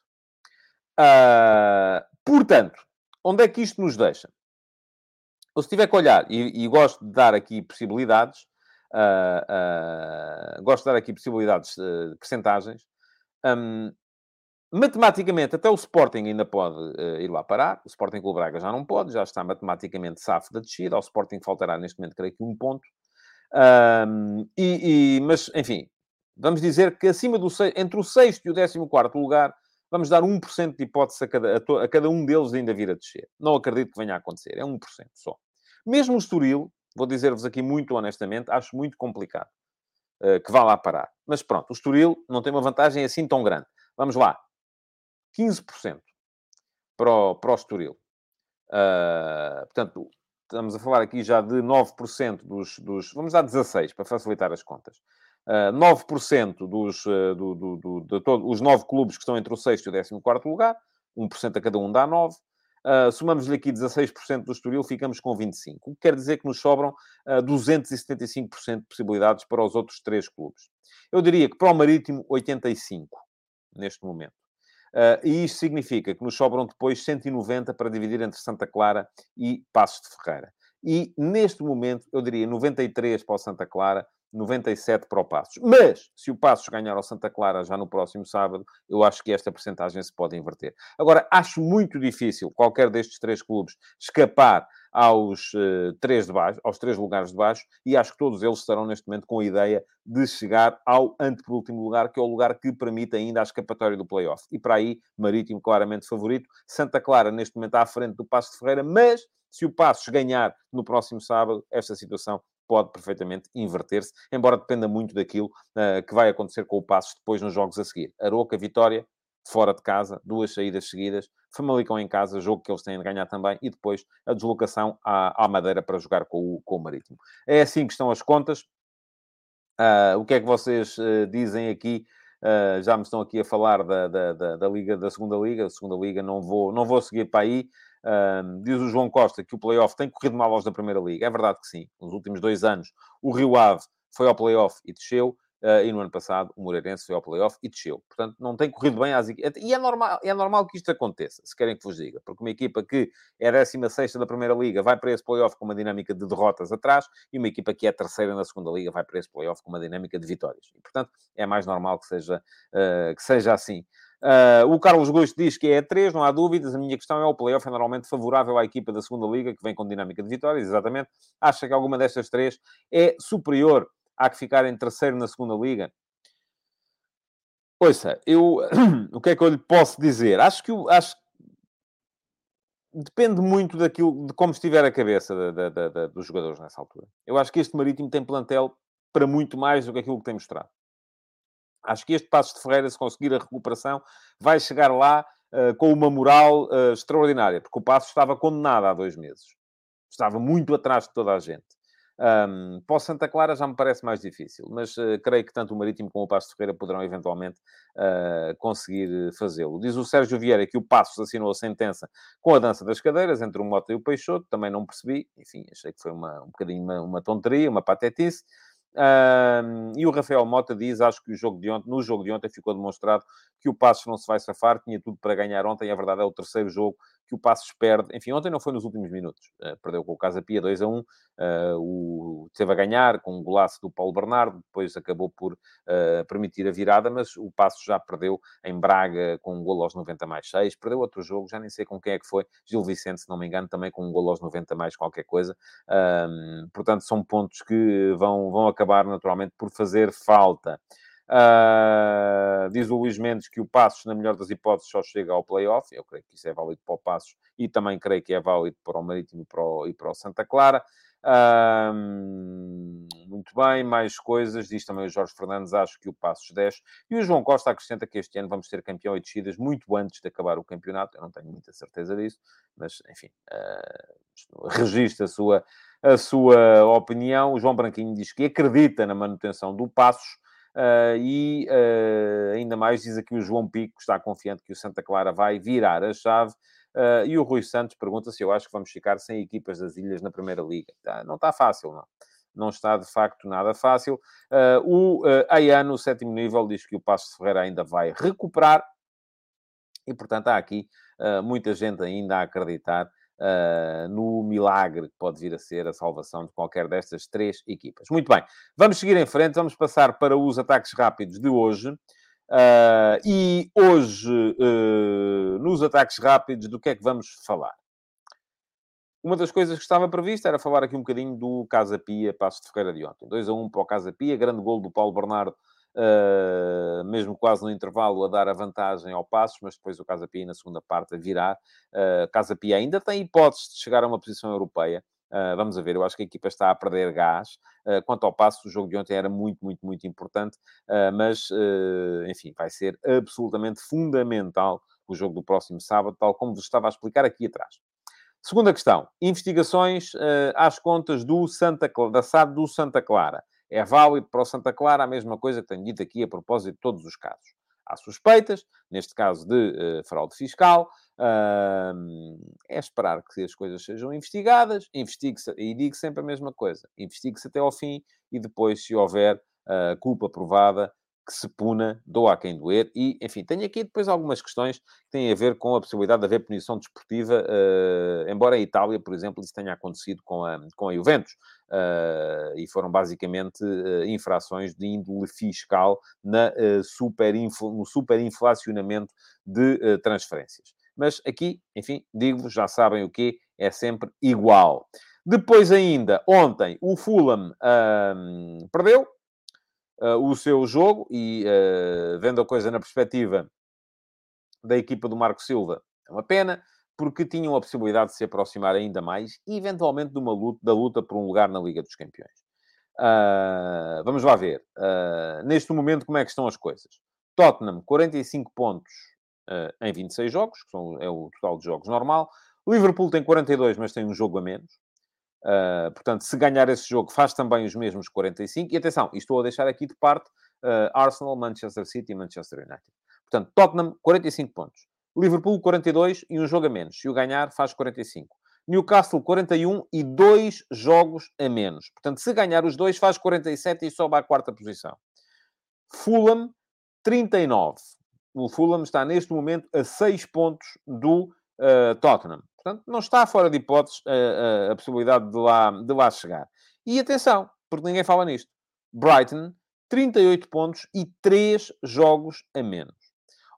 Uh, portanto, onde é que isto nos deixa? Ou se tiver que olhar, e, e gosto de dar aqui possibilidades, uh, uh, gosto de dar aqui possibilidades, uh, percentagens, um, matematicamente, até o Sporting ainda pode uh, ir lá parar. O Sporting Clube Braga já não pode, já está matematicamente safo da descida. Ao Sporting faltará neste momento, creio que um ponto. Um, e, e, mas, enfim, vamos dizer que acima do entre o sexto e o décimo quarto lugar, vamos dar 1% de hipótese a cada, a, a cada um deles ainda vir a descer. Não acredito que venha a acontecer. É 1% só. Mesmo o Estoril, vou dizer-vos aqui muito honestamente, acho muito complicado uh, que vá lá parar. Mas pronto, o Estoril não tem uma vantagem assim tão grande. Vamos lá. 15% para o, para o Estoril. Uh, portanto, estamos a falar aqui já de 9% dos, dos... Vamos dar 16, para facilitar as contas. Uh, 9% dos, uh, do, do, do, de todos os 9 clubes que estão entre o 6 e o 14 lugar. 1% a cada um dá 9. Uh, somamos-lhe aqui 16% do Estoril, ficamos com 25%. O que quer dizer que nos sobram uh, 275% de possibilidades para os outros três clubes. Eu diria que para o Marítimo, 85% neste momento. Uh, e isto significa que nos sobram depois 190 para dividir entre Santa Clara e Passos de Ferreira. E neste momento, eu diria 93 para o Santa Clara, 97 para o Passos. Mas, se o Passos ganhar ao Santa Clara já no próximo sábado, eu acho que esta percentagem se pode inverter. Agora, acho muito difícil qualquer destes três clubes escapar aos, uh, três de baixo, aos três lugares de baixo e acho que todos eles estarão neste momento com a ideia de chegar ao antepenúltimo lugar, que é o lugar que permite ainda a escapatória do play-off. E para aí, Marítimo claramente favorito. Santa Clara, neste momento, à frente do Passo de Ferreira, mas se o Passos ganhar no próximo sábado, esta situação pode perfeitamente inverter-se, embora dependa muito daquilo uh, que vai acontecer com o Passos depois nos jogos a seguir. Aroca, Vitória, fora de casa, duas saídas seguidas, Famalicão em casa, jogo que eles têm de ganhar também, e depois a deslocação à, à Madeira para jogar com o, com o Marítimo. É assim que estão as contas. Uh, o que é que vocês uh, dizem aqui? Uh, já me estão aqui a falar da, da, da, da, Liga, da segunda Liga. A segunda Liga não vou, não vou seguir para aí. Uh, diz o João Costa que o playoff tem corrido mal aos da Primeira Liga. É verdade que sim. Nos últimos dois anos, o Rio Ave foi ao playoff e desceu. Uh, e no ano passado, o Moreirense foi ao playoff e desceu. Portanto, não tem corrido bem às equipas. E é normal, é normal que isto aconteça, se querem que vos diga. Porque uma equipa que é a 16 da Primeira Liga vai para esse playoff com uma dinâmica de derrotas atrás, e uma equipa que é terceira na Segunda Liga vai para esse playoff com uma dinâmica de vitórias. E, portanto, é mais normal que seja, uh, que seja assim. Uh, o Carlos Gosto diz que é a 3, não há dúvidas. A minha questão é o playoff é normalmente favorável à equipa da segunda liga, que vem com dinâmica de vitórias, exatamente. Acha que alguma destas três é superior à que ficar em terceiro na segunda liga? Ouça, eu, o que é que eu lhe posso dizer? Acho que, acho depende muito daquilo, de como estiver a cabeça da, da, da, dos jogadores nessa altura. Eu acho que este Marítimo tem plantel para muito mais do que aquilo que tem mostrado. Acho que este Passos de Ferreira, se conseguir a recuperação, vai chegar lá uh, com uma moral uh, extraordinária, porque o Passos estava condenado há dois meses. Estava muito atrás de toda a gente. Um, para o Santa Clara já me parece mais difícil, mas uh, creio que tanto o Marítimo como o Passos de Ferreira poderão eventualmente uh, conseguir fazê-lo. Diz o Sérgio Vieira que o Passos assinou a sentença com a dança das cadeiras entre o Mota e o Peixoto, também não percebi, enfim, achei que foi uma, um bocadinho uma, uma tonteria, uma patetice. Um, e o Rafael Mota diz: Acho que o jogo de ontem, no jogo de ontem ficou demonstrado que o Passos não se vai safar, tinha tudo para ganhar ontem. A verdade é o terceiro jogo que o Passos perde. Enfim, ontem não foi nos últimos minutos. Uh, perdeu com o Casa Pia 2 a 1. Uh, o, teve a ganhar com um golaço do Paulo Bernardo, depois acabou por uh, permitir a virada, mas o Passos já perdeu em Braga com um golo aos 90 mais 6. Perdeu outro jogo, já nem sei com quem é que foi. Gil Vicente, se não me engano, também com um golo aos 90 mais qualquer coisa. portanto, são pontos que vão, vão acabar naturalmente por fazer falta. Uh, diz o Luís Mendes que o Passos, na melhor das hipóteses, só chega ao playoff. Eu creio que isso é válido para o Passos e também creio que é válido para o Marítimo e para o, e para o Santa Clara. Uh, muito bem, mais coisas. Diz também o Jorge Fernandes, acho que o Passos 10. E o João Costa acrescenta que este ano vamos ter campeão e descidas muito antes de acabar o campeonato. Eu não tenho muita certeza disso, mas enfim, uh, registra a sua, a sua opinião. O João Branquinho diz que acredita na manutenção do Passos Uh, e uh, ainda mais diz aqui o João Pico, que está confiante que o Santa Clara vai virar a chave. Uh, e o Rui Santos pergunta se eu acho que vamos ficar sem equipas das ilhas na Primeira Liga. Tá, não está fácil, não. não está de facto nada fácil. o uh, Ayano, sétimo nível, diz que o Passo de Ferreira ainda vai recuperar e, portanto, há aqui muita gente ainda a acreditar uh, no milagre que pode vir a ser a salvação de qualquer destas três equipas. Muito bem, vamos seguir em frente, vamos passar para os ataques rápidos de hoje. Uh, e hoje, uh, nos ataques rápidos, do que é que vamos falar? Uma das coisas que estava prevista era falar aqui um bocadinho do Casa Pia, Passo de Ferreira de ontem. 2 a 1 para o Casa Pia, grande gol do Paulo Bernardo uh, mesmo quase no intervalo, a dar a vantagem ao Passos, mas depois o Casa Pia na segunda parte a virar. Uh, Casa Pia ainda tem hipóteses de chegar a uma posição europeia. Uh, vamos ver, eu acho que a equipa está a perder gás. Uh, quanto ao passo, o jogo de ontem era muito, muito, muito importante, mas, enfim, vai ser absolutamente fundamental o jogo do próximo sábado, tal como vos estava a explicar aqui atrás. Segunda questão, investigações às contas do Santa, da SAD do Santa Clara. É válido para o Santa Clara a mesma coisa que tenho dito aqui a propósito de todos os casos. Há suspeitas, neste caso de uh, fraude fiscal, uh, é esperar que as coisas sejam investigadas, investigue-se, e digo sempre a mesma coisa, investigue-se até ao fim e depois, se houver uh, culpa provada, que se puna, doa a quem doer. E, enfim, tenho aqui depois algumas questões que têm a ver com a possibilidade de haver punição desportiva, uh, embora em Itália, por exemplo, isso tenha acontecido com a, com a Juventus. Uh, e foram basicamente uh, infrações de índole fiscal na, super no superinflacionamento de transferências. Mas aqui, enfim, digo-vos, já sabem o que é sempre igual. Depois ainda, ontem, o Fulham perdeu, uh, o seu jogo e uh, vendo a coisa na perspectiva da equipa do Marco Silva, é uma pena, porque tinham a possibilidade de se aproximar ainda mais e eventualmente de uma luta, da luta por um lugar na Liga dos Campeões. Uh, vamos lá ver. Uh, neste momento, como é que estão as coisas? Tottenham, 45 pontos uh, em 26 jogos, que são, é o total de jogos normal. Liverpool tem 42, mas tem um jogo a menos. Uh, portanto, se ganhar esse jogo, faz também os mesmos 45. E atenção, estou a deixar aqui de parte uh, Arsenal, Manchester City e Manchester United. Portanto, Tottenham, 45 pontos. Liverpool, 42 e um jogo a menos. Se o ganhar, faz 45. Newcastle, 41 e dois jogos a menos. Portanto, se ganhar os dois, faz 47 e sobe à quarta posição. Fulham, 39. O Fulham está neste momento a 6 pontos do uh, Tottenham. Portanto, não está fora de hipóteses a, a, a, possibilidade de lá, de lá chegar. E atenção, porque ninguém fala nisto. Brighton, 38 pontos e 3 jogos a menos.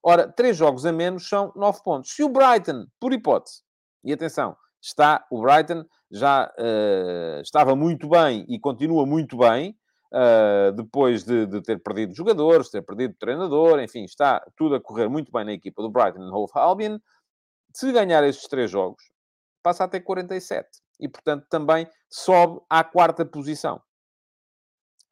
Ora, 3 jogos a menos são 9 pontos. Se o Brighton, por hipótese, e atenção, está, o Brighton já uh, estava muito bem e continua muito bem, uh, depois de, de, ter perdido jogadores, ter perdido treinador, enfim, está tudo a correr muito bem na equipa do Brighton Hove Albion se ganhar estes três jogos, passa a ter 47. E, portanto, também sobe à quarta posição.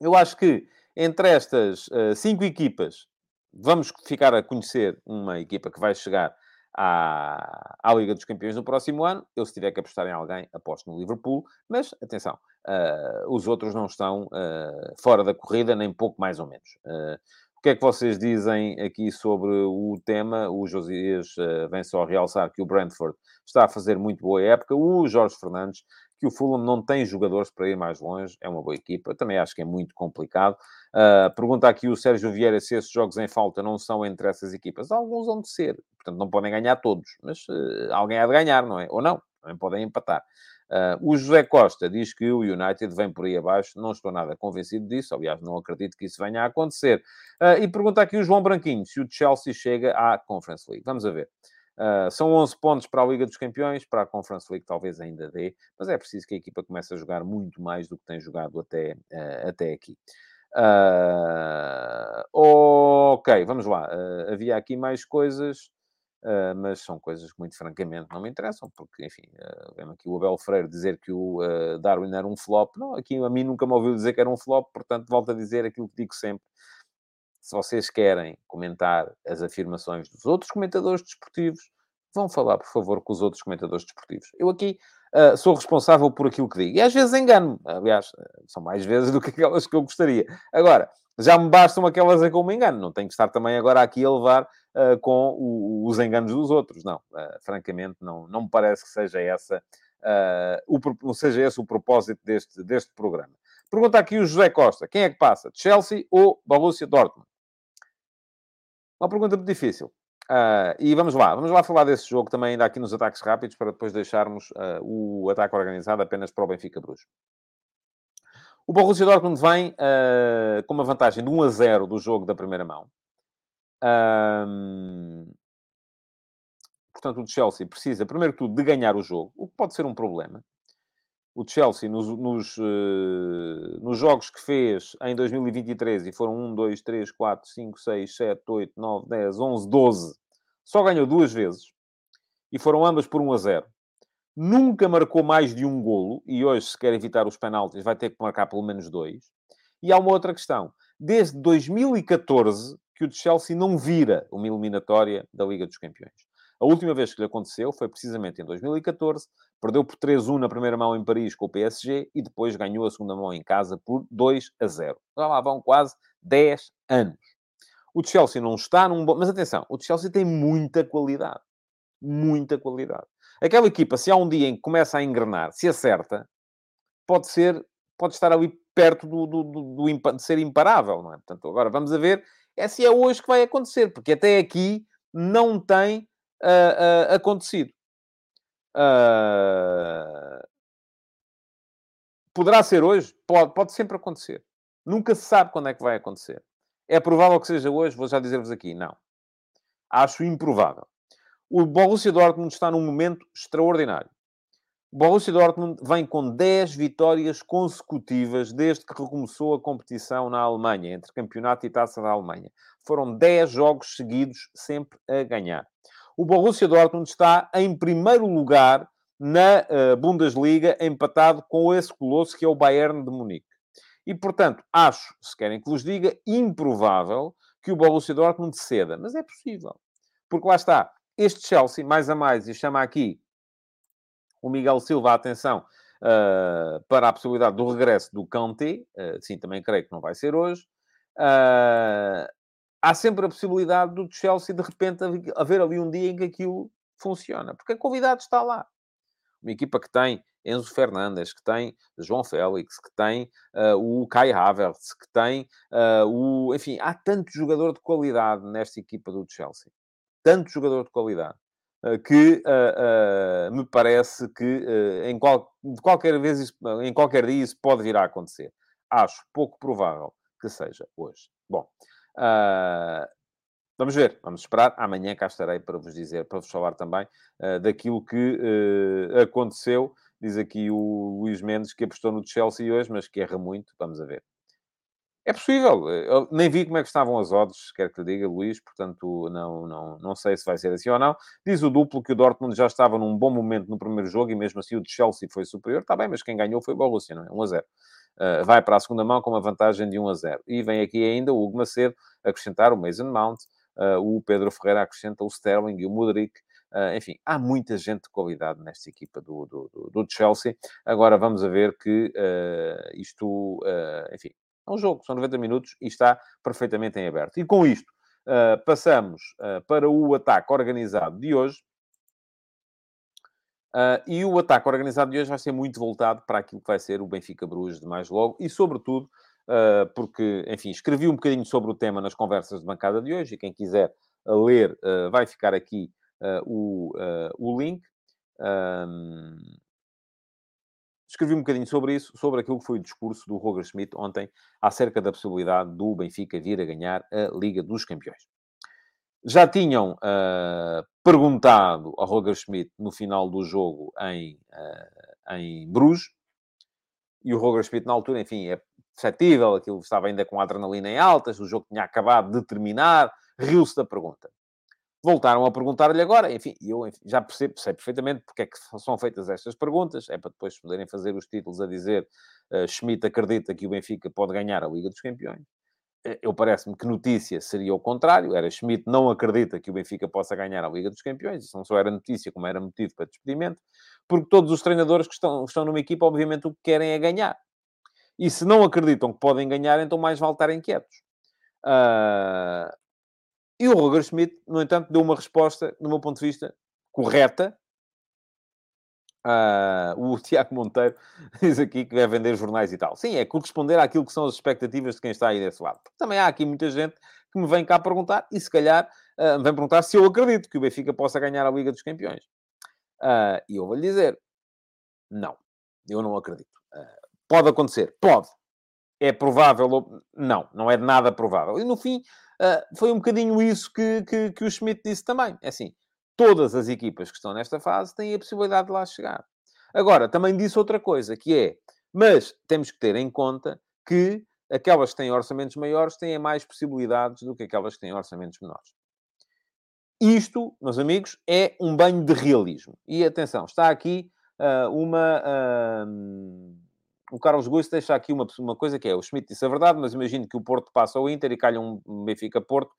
Eu acho que entre estas uh, cinco equipas, vamos ficar a conhecer uma equipa que vai chegar à, à Liga dos Campeões no próximo ano. Eu, se tiver que apostar em alguém, aposto no Liverpool. Mas, atenção, uh, os outros não estão uh, fora da corrida, nem pouco mais ou menos. O que é que vocês dizem aqui sobre o tema? O Josias uh, vem só realçar que o Brentford está a fazer muito boa época. O Jorge Fernandes, que o Fulham não tem jogadores para ir mais longe. É uma boa equipa. Também acho que é muito complicado. Uh, pergunta aqui o Sérgio Vieira se esses jogos em falta não são entre essas equipas. Alguns vão de ser. Portanto, não podem ganhar todos. Mas uh, alguém há de ganhar, não é? Ou não. Também podem empatar. Uh, o José Costa diz que o United vem por aí abaixo. Não estou nada convencido disso. Aliás, não acredito que isso venha a acontecer. Uh, e pergunta aqui o João Branquinho se o Chelsea chega à Conference League. Vamos a ver. Uh, são 11 pontos para a Liga dos Campeões, para a Conference League talvez ainda dê, mas é preciso que a equipa comece a jogar muito mais do que tem jogado até, até aqui. Ok, vamos lá. havia aqui mais coisas. Uh, mas são coisas que, muito francamente, não me interessam, porque, enfim, uh, aqui o Abel Freire dizer que o uh, Darwin era um flop. Não, aqui a mim nunca me ouviu dizer que era um flop, portanto, volto a dizer aquilo que digo sempre. Se vocês querem comentar as afirmações dos outros comentadores desportivos, vão falar, por favor, com os outros comentadores desportivos. Eu aqui uh, sou responsável por aquilo que digo. E às vezes engano. Aliás, são mais vezes do que aquelas que eu gostaria. Agora, já me bastam aquelas em que eu me engano. Não tenho que estar também agora aqui a levar uh, com o, os enganos dos outros. Não, uh, francamente, não, não me parece que seja essa, uh, o, seja esse o propósito deste, deste programa. Pergunta aqui o José Costa. Quem é que passa? Chelsea ou Borussia Dortmund? Uma pergunta muito difícil. Uh, e vamos lá, vamos lá falar desse jogo também ainda aqui nos ataques rápidos, para depois deixarmos uh, o ataque organizado apenas para o Benfica Bruges. O Borussia Dortmund vem uh, com uma vantagem de 1 a 0 do jogo da primeira mão. portanto, o Chelsea precisa, primeiro que tudo, de ganhar o jogo, o que pode ser um problema o Chelsea nos, nos, uh, nos, jogos que fez em 2023, e foram 1, 2, 3, 4, 5, 6, 7, 8, 9, 10, 11, 12, só ganhou duas vezes, e foram ambas por 1 a 0. Nunca marcou mais de um golo, e hoje, se quer evitar os penaltis, vai ter que marcar pelo menos dois. E há uma outra questão. Desde 2014 que o Chelsea não vira uma eliminatória da Liga dos Campeões. A última vez que lhe aconteceu foi precisamente em 2014, perdeu por 3-1 na primeira mão em Paris com o PSG e depois ganhou a segunda mão em casa por 2 a 0. Já lá vão quase 10 anos. O Chelsea não está num bom... Mas atenção, o Chelsea tem muita qualidade. Muita qualidade. Aquela equipa, se há um dia em que começa a engrenar, se acerta, pode ser, pode estar ali perto do, do, do, do de ser imparável, não é? Portanto, agora vamos a ver é se é hoje que vai acontecer, porque até aqui não tem uh, uh, acontecido. Uh, poderá ser hoje? Pode, pode sempre acontecer. Nunca se sabe quando é que vai acontecer. É provável que seja hoje? Vou já dizer-vos aqui, não. Acho improvável. O Borussia Dortmund está num momento extraordinário. O Borussia Dortmund vem com 10 vitórias consecutivas desde que recomeçou a competição na Alemanha, entre campeonato e taça da Alemanha. Foram 10 jogos seguidos sempre a ganhar o Borussia Dortmund está em primeiro lugar na uh, Bundesliga, empatado com esse colosso que é o Bayern de Munique. E, portanto, acho, se querem que vos diga, improvável que o Borussia Dortmund ceda. Mas é possível. Porque lá está, este Chelsea, mais a mais, e chama aqui o Miguel Silva a atenção uh, para a possibilidade do regresso do Kanté, uh, sim, também creio que não vai ser hoje, uh, há sempre a possibilidade do Chelsea, de repente, haver ali um dia em que aquilo funciona. Porque a qualidade está lá. Uma equipa que tem Enzo Fernandes, que tem João Félix, que tem uh, o Kai Havertz, que tem uh, o... Enfim, há tanto jogador de qualidade nesta equipa do Chelsea. Tanto jogador de qualidade. Uh, que me parece que em qual, de qualquer vez, isso, em qualquer dia, isso pode vir a acontecer. Acho pouco provável que seja hoje. Bom, Uh, vamos ver, vamos esperar. Amanhã cá estarei para vos dizer, para vos falar também uh, daquilo que uh, aconteceu. Diz aqui o Luís Mendes que apostou no Chelsea hoje, mas que erra muito. Vamos a ver. É possível. Eu nem vi como é que estavam as odds, quer que lhe diga, Luís, portanto, não, não, não sei se vai ser assim ou não. Diz o duplo que o Dortmund já estava num bom momento no primeiro jogo e mesmo assim o de Chelsea foi superior. Está bem, mas quem ganhou foi o Borussia, não é? 1 a 0. Uh, vai para a segunda mão com uma vantagem de 1 a 0. E vem aqui ainda o Hugo Macedo acrescentar o Mason Mount, uh, o Pedro Ferreira acrescenta o Sterling e o Mudrik. Uh, enfim, há muita gente de qualidade nesta equipa do, do, do, Chelsea. Agora vamos a ver que isto, enfim, é um jogo, são 90 minutos e está perfeitamente em aberto. E com isto, uh, passamos uh, para o ataque organizado de hoje. Uh, e o ataque organizado de hoje vai ser muito voltado para aquilo que vai ser o Benfica Bruges de mais logo e, sobretudo, porque, enfim, escrevi um bocadinho sobre o tema nas conversas de bancada de hoje e quem quiser ler vai ficar aqui o, o link escrevi um bocadinho sobre isso, sobre aquilo que foi o discurso do Roger Schmidt ontem acerca da possibilidade do Benfica vir a ganhar a Liga dos Campeões. Já tinham uh, perguntado ao Roger Schmidt no final do jogo em, uh, em Bruges, e o Roger Schmidt, na altura, enfim, é perceptível, aquilo estava ainda com a adrenalina em altas, o jogo tinha acabado de terminar, riu-se da pergunta. Voltaram a perguntar-lhe agora, enfim, eu já percebo, sei perfeitamente porque é que são feitas estas perguntas, é para depois poderem fazer os títulos a dizer uh, Schmidt acredita que o Benfica pode ganhar a Liga dos Campeões. Eh, eu parece-me que notícia seria o contrário, era Schmidt não acredita que o Benfica possa ganhar a Liga dos Campeões, isso não só era notícia, como era motivo para despedimento, porque todos os treinadores que estão, estão numa equipa, obviamente, o que querem é ganhar. E se não acreditam que podem ganhar, então mais vale estarem quietos. Uh, e o Roger Schmidt, no entanto, deu uma resposta, do meu ponto de vista, correta, Uh, o Tiago Monteiro diz aqui que vai vender jornais e tal. Sim, é corresponder àquilo que são as expectativas de quem está aí desse lado. Porque também há aqui muita gente que me vem cá perguntar, e se calhar uh, me vem perguntar se eu acredito que o Benfica possa ganhar a Liga dos Campeões. Uh, e eu vou-lhe dizer, não, eu não acredito. pode acontecer? Pode. É provável? Não, não é nada provável. E no fim, foi um bocadinho isso que, que, que o Schmidt disse também. É assim, todas as equipas que estão nesta fase têm a possibilidade de lá chegar. Agora, também disse outra coisa, que é, mas temos que ter em conta que aquelas que têm orçamentos maiores têm mais possibilidades do que aquelas que têm orçamentos menores. Isto, meus amigos, é um banho de realismo. E atenção, está aqui uh, uma. Uh, o Carlos Gusto deixa aqui uma, uma coisa que é: o Schmidt disse a verdade, mas imagino que o Porto passa ao Inter e calha um Benfica Porto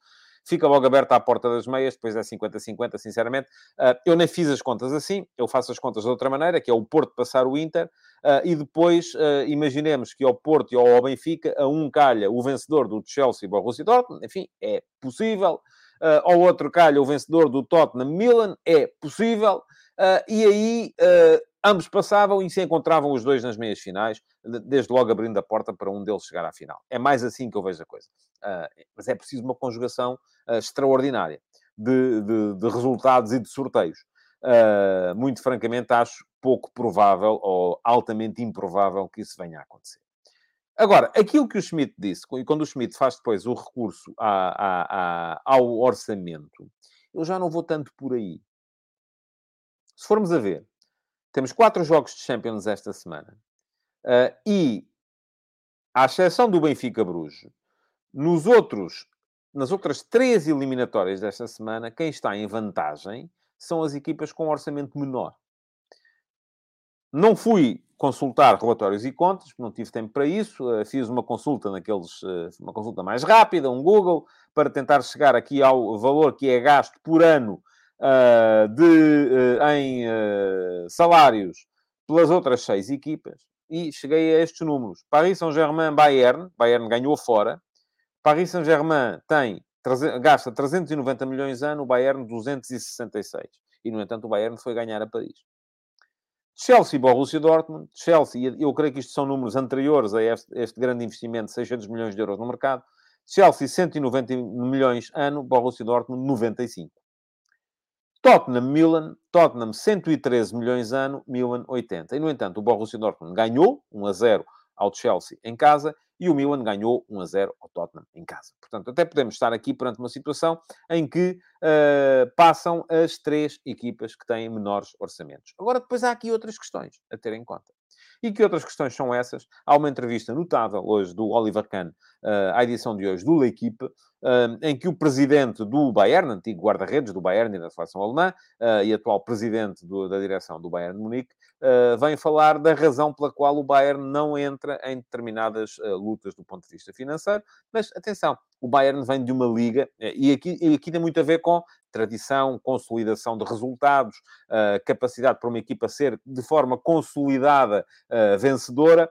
fica logo aberta à porta das meias, depois é 50-50, sinceramente. Uh, eu nem fiz as contas assim, eu faço as contas de outra maneira, que é o Porto passar o Inter, uh, e depois uh, imaginemos que ao Porto e ao Benfica, a um calha o vencedor do Chelsea e Borussia Dortmund, enfim, é possível. Ao outro calha o vencedor do Tottenham Milan, é possível. e aí ambos passavam e se encontravam os dois nas meias finais, desde logo abrindo a porta para um deles chegar à final. É mais assim que eu vejo a coisa. Uh, mas é preciso uma conjugação uh, extraordinária de, de, de, resultados e de sorteios. Uh, muito francamente, acho pouco provável ou altamente improvável que isso venha a acontecer. Agora, aquilo que o Schmidt disse, e quando o Schmidt faz depois o recurso a, a, a, ao orçamento, eu já não vou tanto por aí. Se formos a ver, temos quatro jogos de Champions esta semana. Uh, e, à exceção do Benfica Bruges, nos outros, nas outras três eliminatórias desta semana, quem está em vantagem são as equipas com orçamento menor. Não fui consultar relatórios e contas, não tive tempo para isso. Uh, fiz uma consulta naqueles, uh, uma consulta mais rápida, um Google, para tentar chegar aqui ao valor que é gasto por ano uh, de, uh, em uh, salários pelas outras seis equipas e cheguei a estes números. Paris Saint-Germain, Bayern, Bayern ganhou fora. Paris Saint-Germain tem, gasta 390 milhões ano, o Bayern 266. E, no entanto, o Bayern foi ganhar a Paris. Chelsea Borussia Dortmund. Chelsea, eu creio que isto são números anteriores a este, este, grande investimento de 600 milhões de euros no mercado. Chelsea, 190 milhões ano, Borussia Dortmund, 95. Tottenham-Milan, Tottenham 113 milhões ano, Milan 80. E, no entanto, o Borussia Dortmund ganhou 1 a 0 ao Chelsea em casa e o Milan ganhou 1 a 0 ao Tottenham em casa. Portanto, até podemos estar aqui perante uma situação em que uh, passam as três equipas que têm menores orçamentos. Agora, depois há aqui outras questões a ter em conta. E que outras questões são essas? Há uma entrevista notável hoje do Oliver Kahn, uh, à edição de hoje do L'Equipe, em que o presidente do Bayern, antigo guarda-redes do Bayern e da seleção alemã, uh, e atual presidente do, da direção do Bayern de Munique, uh, vem falar da razão pela qual o Bayern não entra em determinadas lutas do ponto de vista financeiro. Mas, atenção, o Bayern vem de uma liga, e aqui, e aqui tem muito a ver com tradição, consolidação de resultados, capacidade para uma equipa ser de forma consolidada vencedora,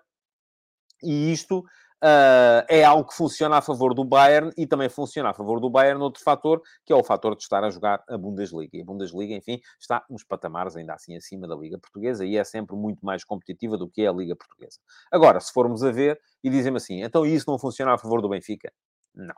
e isto uh, é algo que funciona a favor do Bayern e também funciona a favor do Bayern outro fator, que é o fator de estar a jogar a Bundesliga. E a Bundesliga, enfim, está nos patamares ainda assim acima da Liga Portuguesa e é sempre muito mais competitiva do que é a Liga Portuguesa. Agora, se formos a ver e dizem assim, então isso não funciona a favor do Benfica? Não.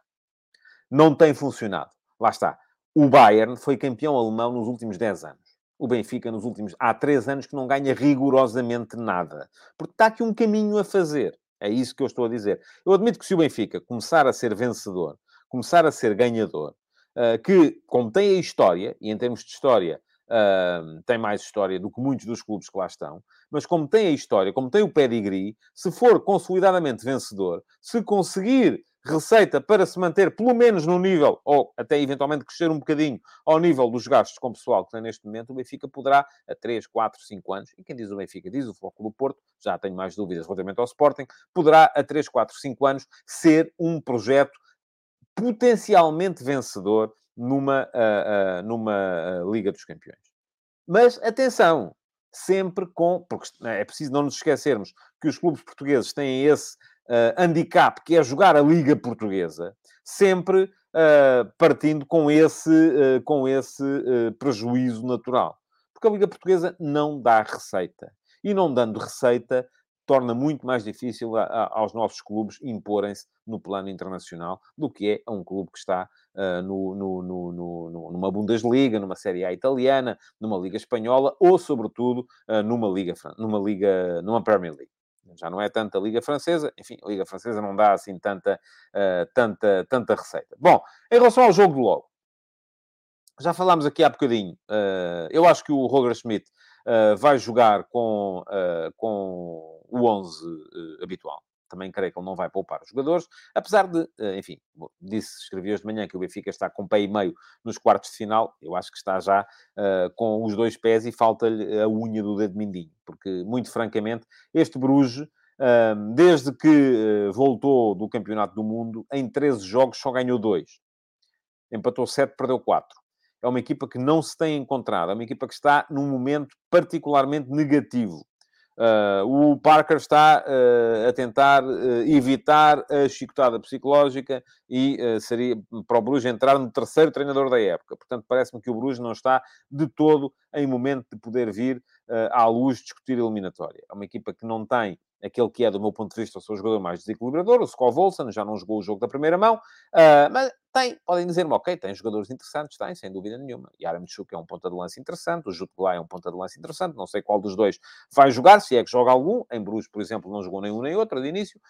Não tem funcionado. Lá está. O Bayern foi campeão alemão nos últimos 10 anos. O Benfica, nos últimos... Há 3 anos que não ganha rigorosamente nada. Porque está aqui um caminho a fazer. É isso que eu estou a dizer. Eu admito que se o Benfica começar a ser vencedor, começar a ser ganhador, uh, que, como tem a história, e em termos de história, uh, tem mais história do que muitos dos clubes que lá estão, mas como tem a história, como tem o pedigree, se for consolidadamente vencedor, se conseguir receita para se manter pelo menos no nível, ou até eventualmente crescer um bocadinho ao nível dos gastos com pessoal que tem neste momento, o Benfica poderá, a 3, 4, 5 anos, e quem diz o Benfica diz o Foco do Porto, já tenho mais dúvidas relativamente ao Sporting, poderá, a 3, 4, 5 anos, ser um projeto potencialmente vencedor numa, uh, uh, numa uh, Liga dos Campeões. Mas atenção, sempre com. Porque é preciso não nos esquecermos que os clubes portugueses têm esse uh, handicap, que é jogar a Liga Portuguesa, sempre uh, partindo com esse, uh, com esse prejuízo natural. Porque a Liga Portuguesa não dá receita. E não dando receita, torna muito mais difícil a, a, aos nossos clubes imporem-se no plano internacional do que é a um clube que está uh, no, no, no, numa Bundesliga, numa Série A italiana, numa Liga Espanhola ou, sobretudo, uh, numa Liga, numa Liga, numa Premier League. Já não é tanta Liga Francesa, enfim, a Liga Francesa não dá assim tanta, uh, tanta, tanta receita. Bom, em relação ao jogo de logo, já falámos aqui há bocadinho, eu acho que o Roger Schmidt vai jogar com, com o 11 habitual também creio que ele não vai poupar os jogadores, apesar de, eh, enfim, disse, escrevi hoje de manhã que o Benfica está com pé e meio nos quartos de final, eu acho que está já uh, com os dois pés e falta-lhe a unha do dedo mindinho, porque, muito francamente, este Bruges, uh, desde que uh, voltou do Campeonato do Mundo, em 13 jogos só ganhou dois. Empatou 7, perdeu 4 é uma equipa que não se tem encontrado, é uma equipa que está num momento particularmente negativo. Uh, o Parker está uh, a tentar uh, evitar a chicotada psicológica e seria para o Bruges entrar no terceiro treinador da época. Portanto, parece-me que o Bruges não está de todo em momento de poder vir à luz discutir eliminatória. É uma equipa que não tem aquele que é, do meu ponto de vista, o seu jogador mais desequilibrador, o Skov Olsen, já não jogou o jogo da primeira mão, mas tem, podem dizer-me, ok, tem jogadores interessantes, tem, sem dúvida nenhuma. Yaramchuk é um ponta de lance interessante, o Jutglai é um ponta de lance interessante, não sei qual dos dois vai jogar, se é que joga algum. Em Bruges, por exemplo, não jogou nenhum nem outro de início.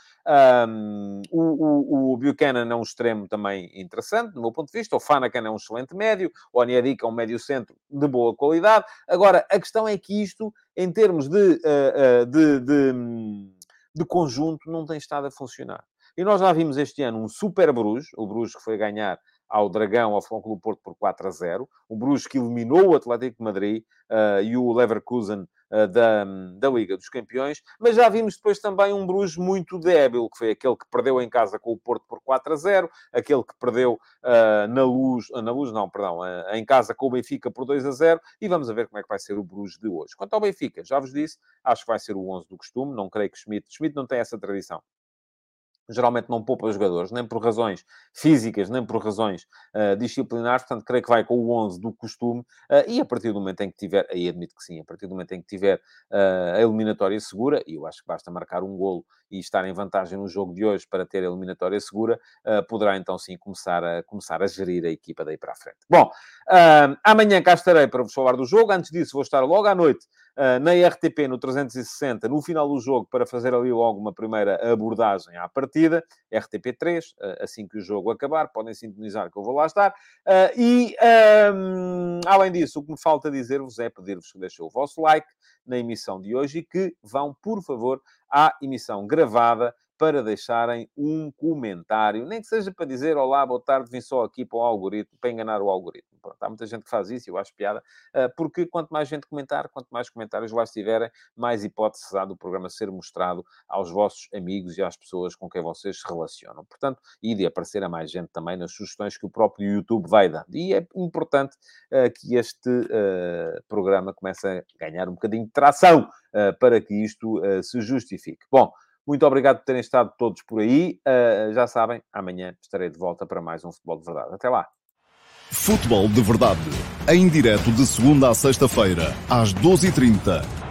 Um, o, o, o, Buchanan é um extremo também interessante, do meu ponto de vista. O Fanakan é um excelente médio. O Onyedika é um médio centro de boa qualidade. Agora, a questão é que isto, em termos de, uh, uh, de, de, de conjunto, não tem estado a funcionar. E nós já vimos este ano um super Bruges, o Bruges que foi ganhar ao Dragão, ao Futebol Clube Porto por 4 a 0. O Bruges que eliminou o Atlético de Madrid uh, e o Leverkusen uh, da, da Liga dos Campeões. Mas já vimos depois também um Bruges muito débil, que foi aquele que perdeu em casa com o Porto por 4 a 0, aquele que perdeu uh, na Luz, na Luz não, perdão, em casa com o Benfica por 2 a 0. E vamos ver como é que vai ser o Bruges de hoje. Quanto ao Benfica, já vos disse, acho que vai ser o 11 do costume. Não creio que Schmidt... Schmidt não tem essa tradição geralmente não poupa os jogadores, nem por razões físicas, nem por razões uh, disciplinares, portanto, creio que vai com o 11 do costume, uh, e a partir do momento em que tiver, aí admito que sim, a partir do momento em que tiver uh, a eliminatória segura, e eu acho que basta marcar um golo e estar em vantagem no jogo de hoje para ter a eliminatória segura, poderá então sim começar a, começar a gerir a equipa daí para a frente. Bom, amanhã cá estarei para vos falar do jogo, antes disso vou estar logo à noite na RTP, no 360, no final do jogo, para fazer ali logo uma primeira abordagem à partida. RTP3, uh, ah, assim que o jogo acabar, podem sintonizar que eu vou lá estar. Uh, e, um, além disso, o que me falta dizer-vos é pedir-vos que deixem o vosso like na emissão de hoje e que vão, por favor, à emissão gravada para deixarem um comentário, nem que seja para dizer olá, boa tarde, vim só aqui para o algoritmo, para enganar o algoritmo. Pronto, há muita gente que faz isso, eu acho piada, ah, porque quanto mais gente comentar, quanto mais comentários lá estiverem, mais hipótese há do programa ser mostrado aos vossos amigos e às pessoas com quem vocês se relacionam. Portanto, e de aparecer a mais gente também nas sugestões que o próprio YouTube vai dando. E é importante uh, que este uh, programa comece a ganhar um bocadinho de tração para que isto se justifique. Bom, muito obrigado por terem estado todos por aí. Uh, já sabem, amanhã estarei de volta para mais um Futebol de Verdade. Até lá. Futebol de Verdade. Em direto de segunda a sexta-feira, às 12h30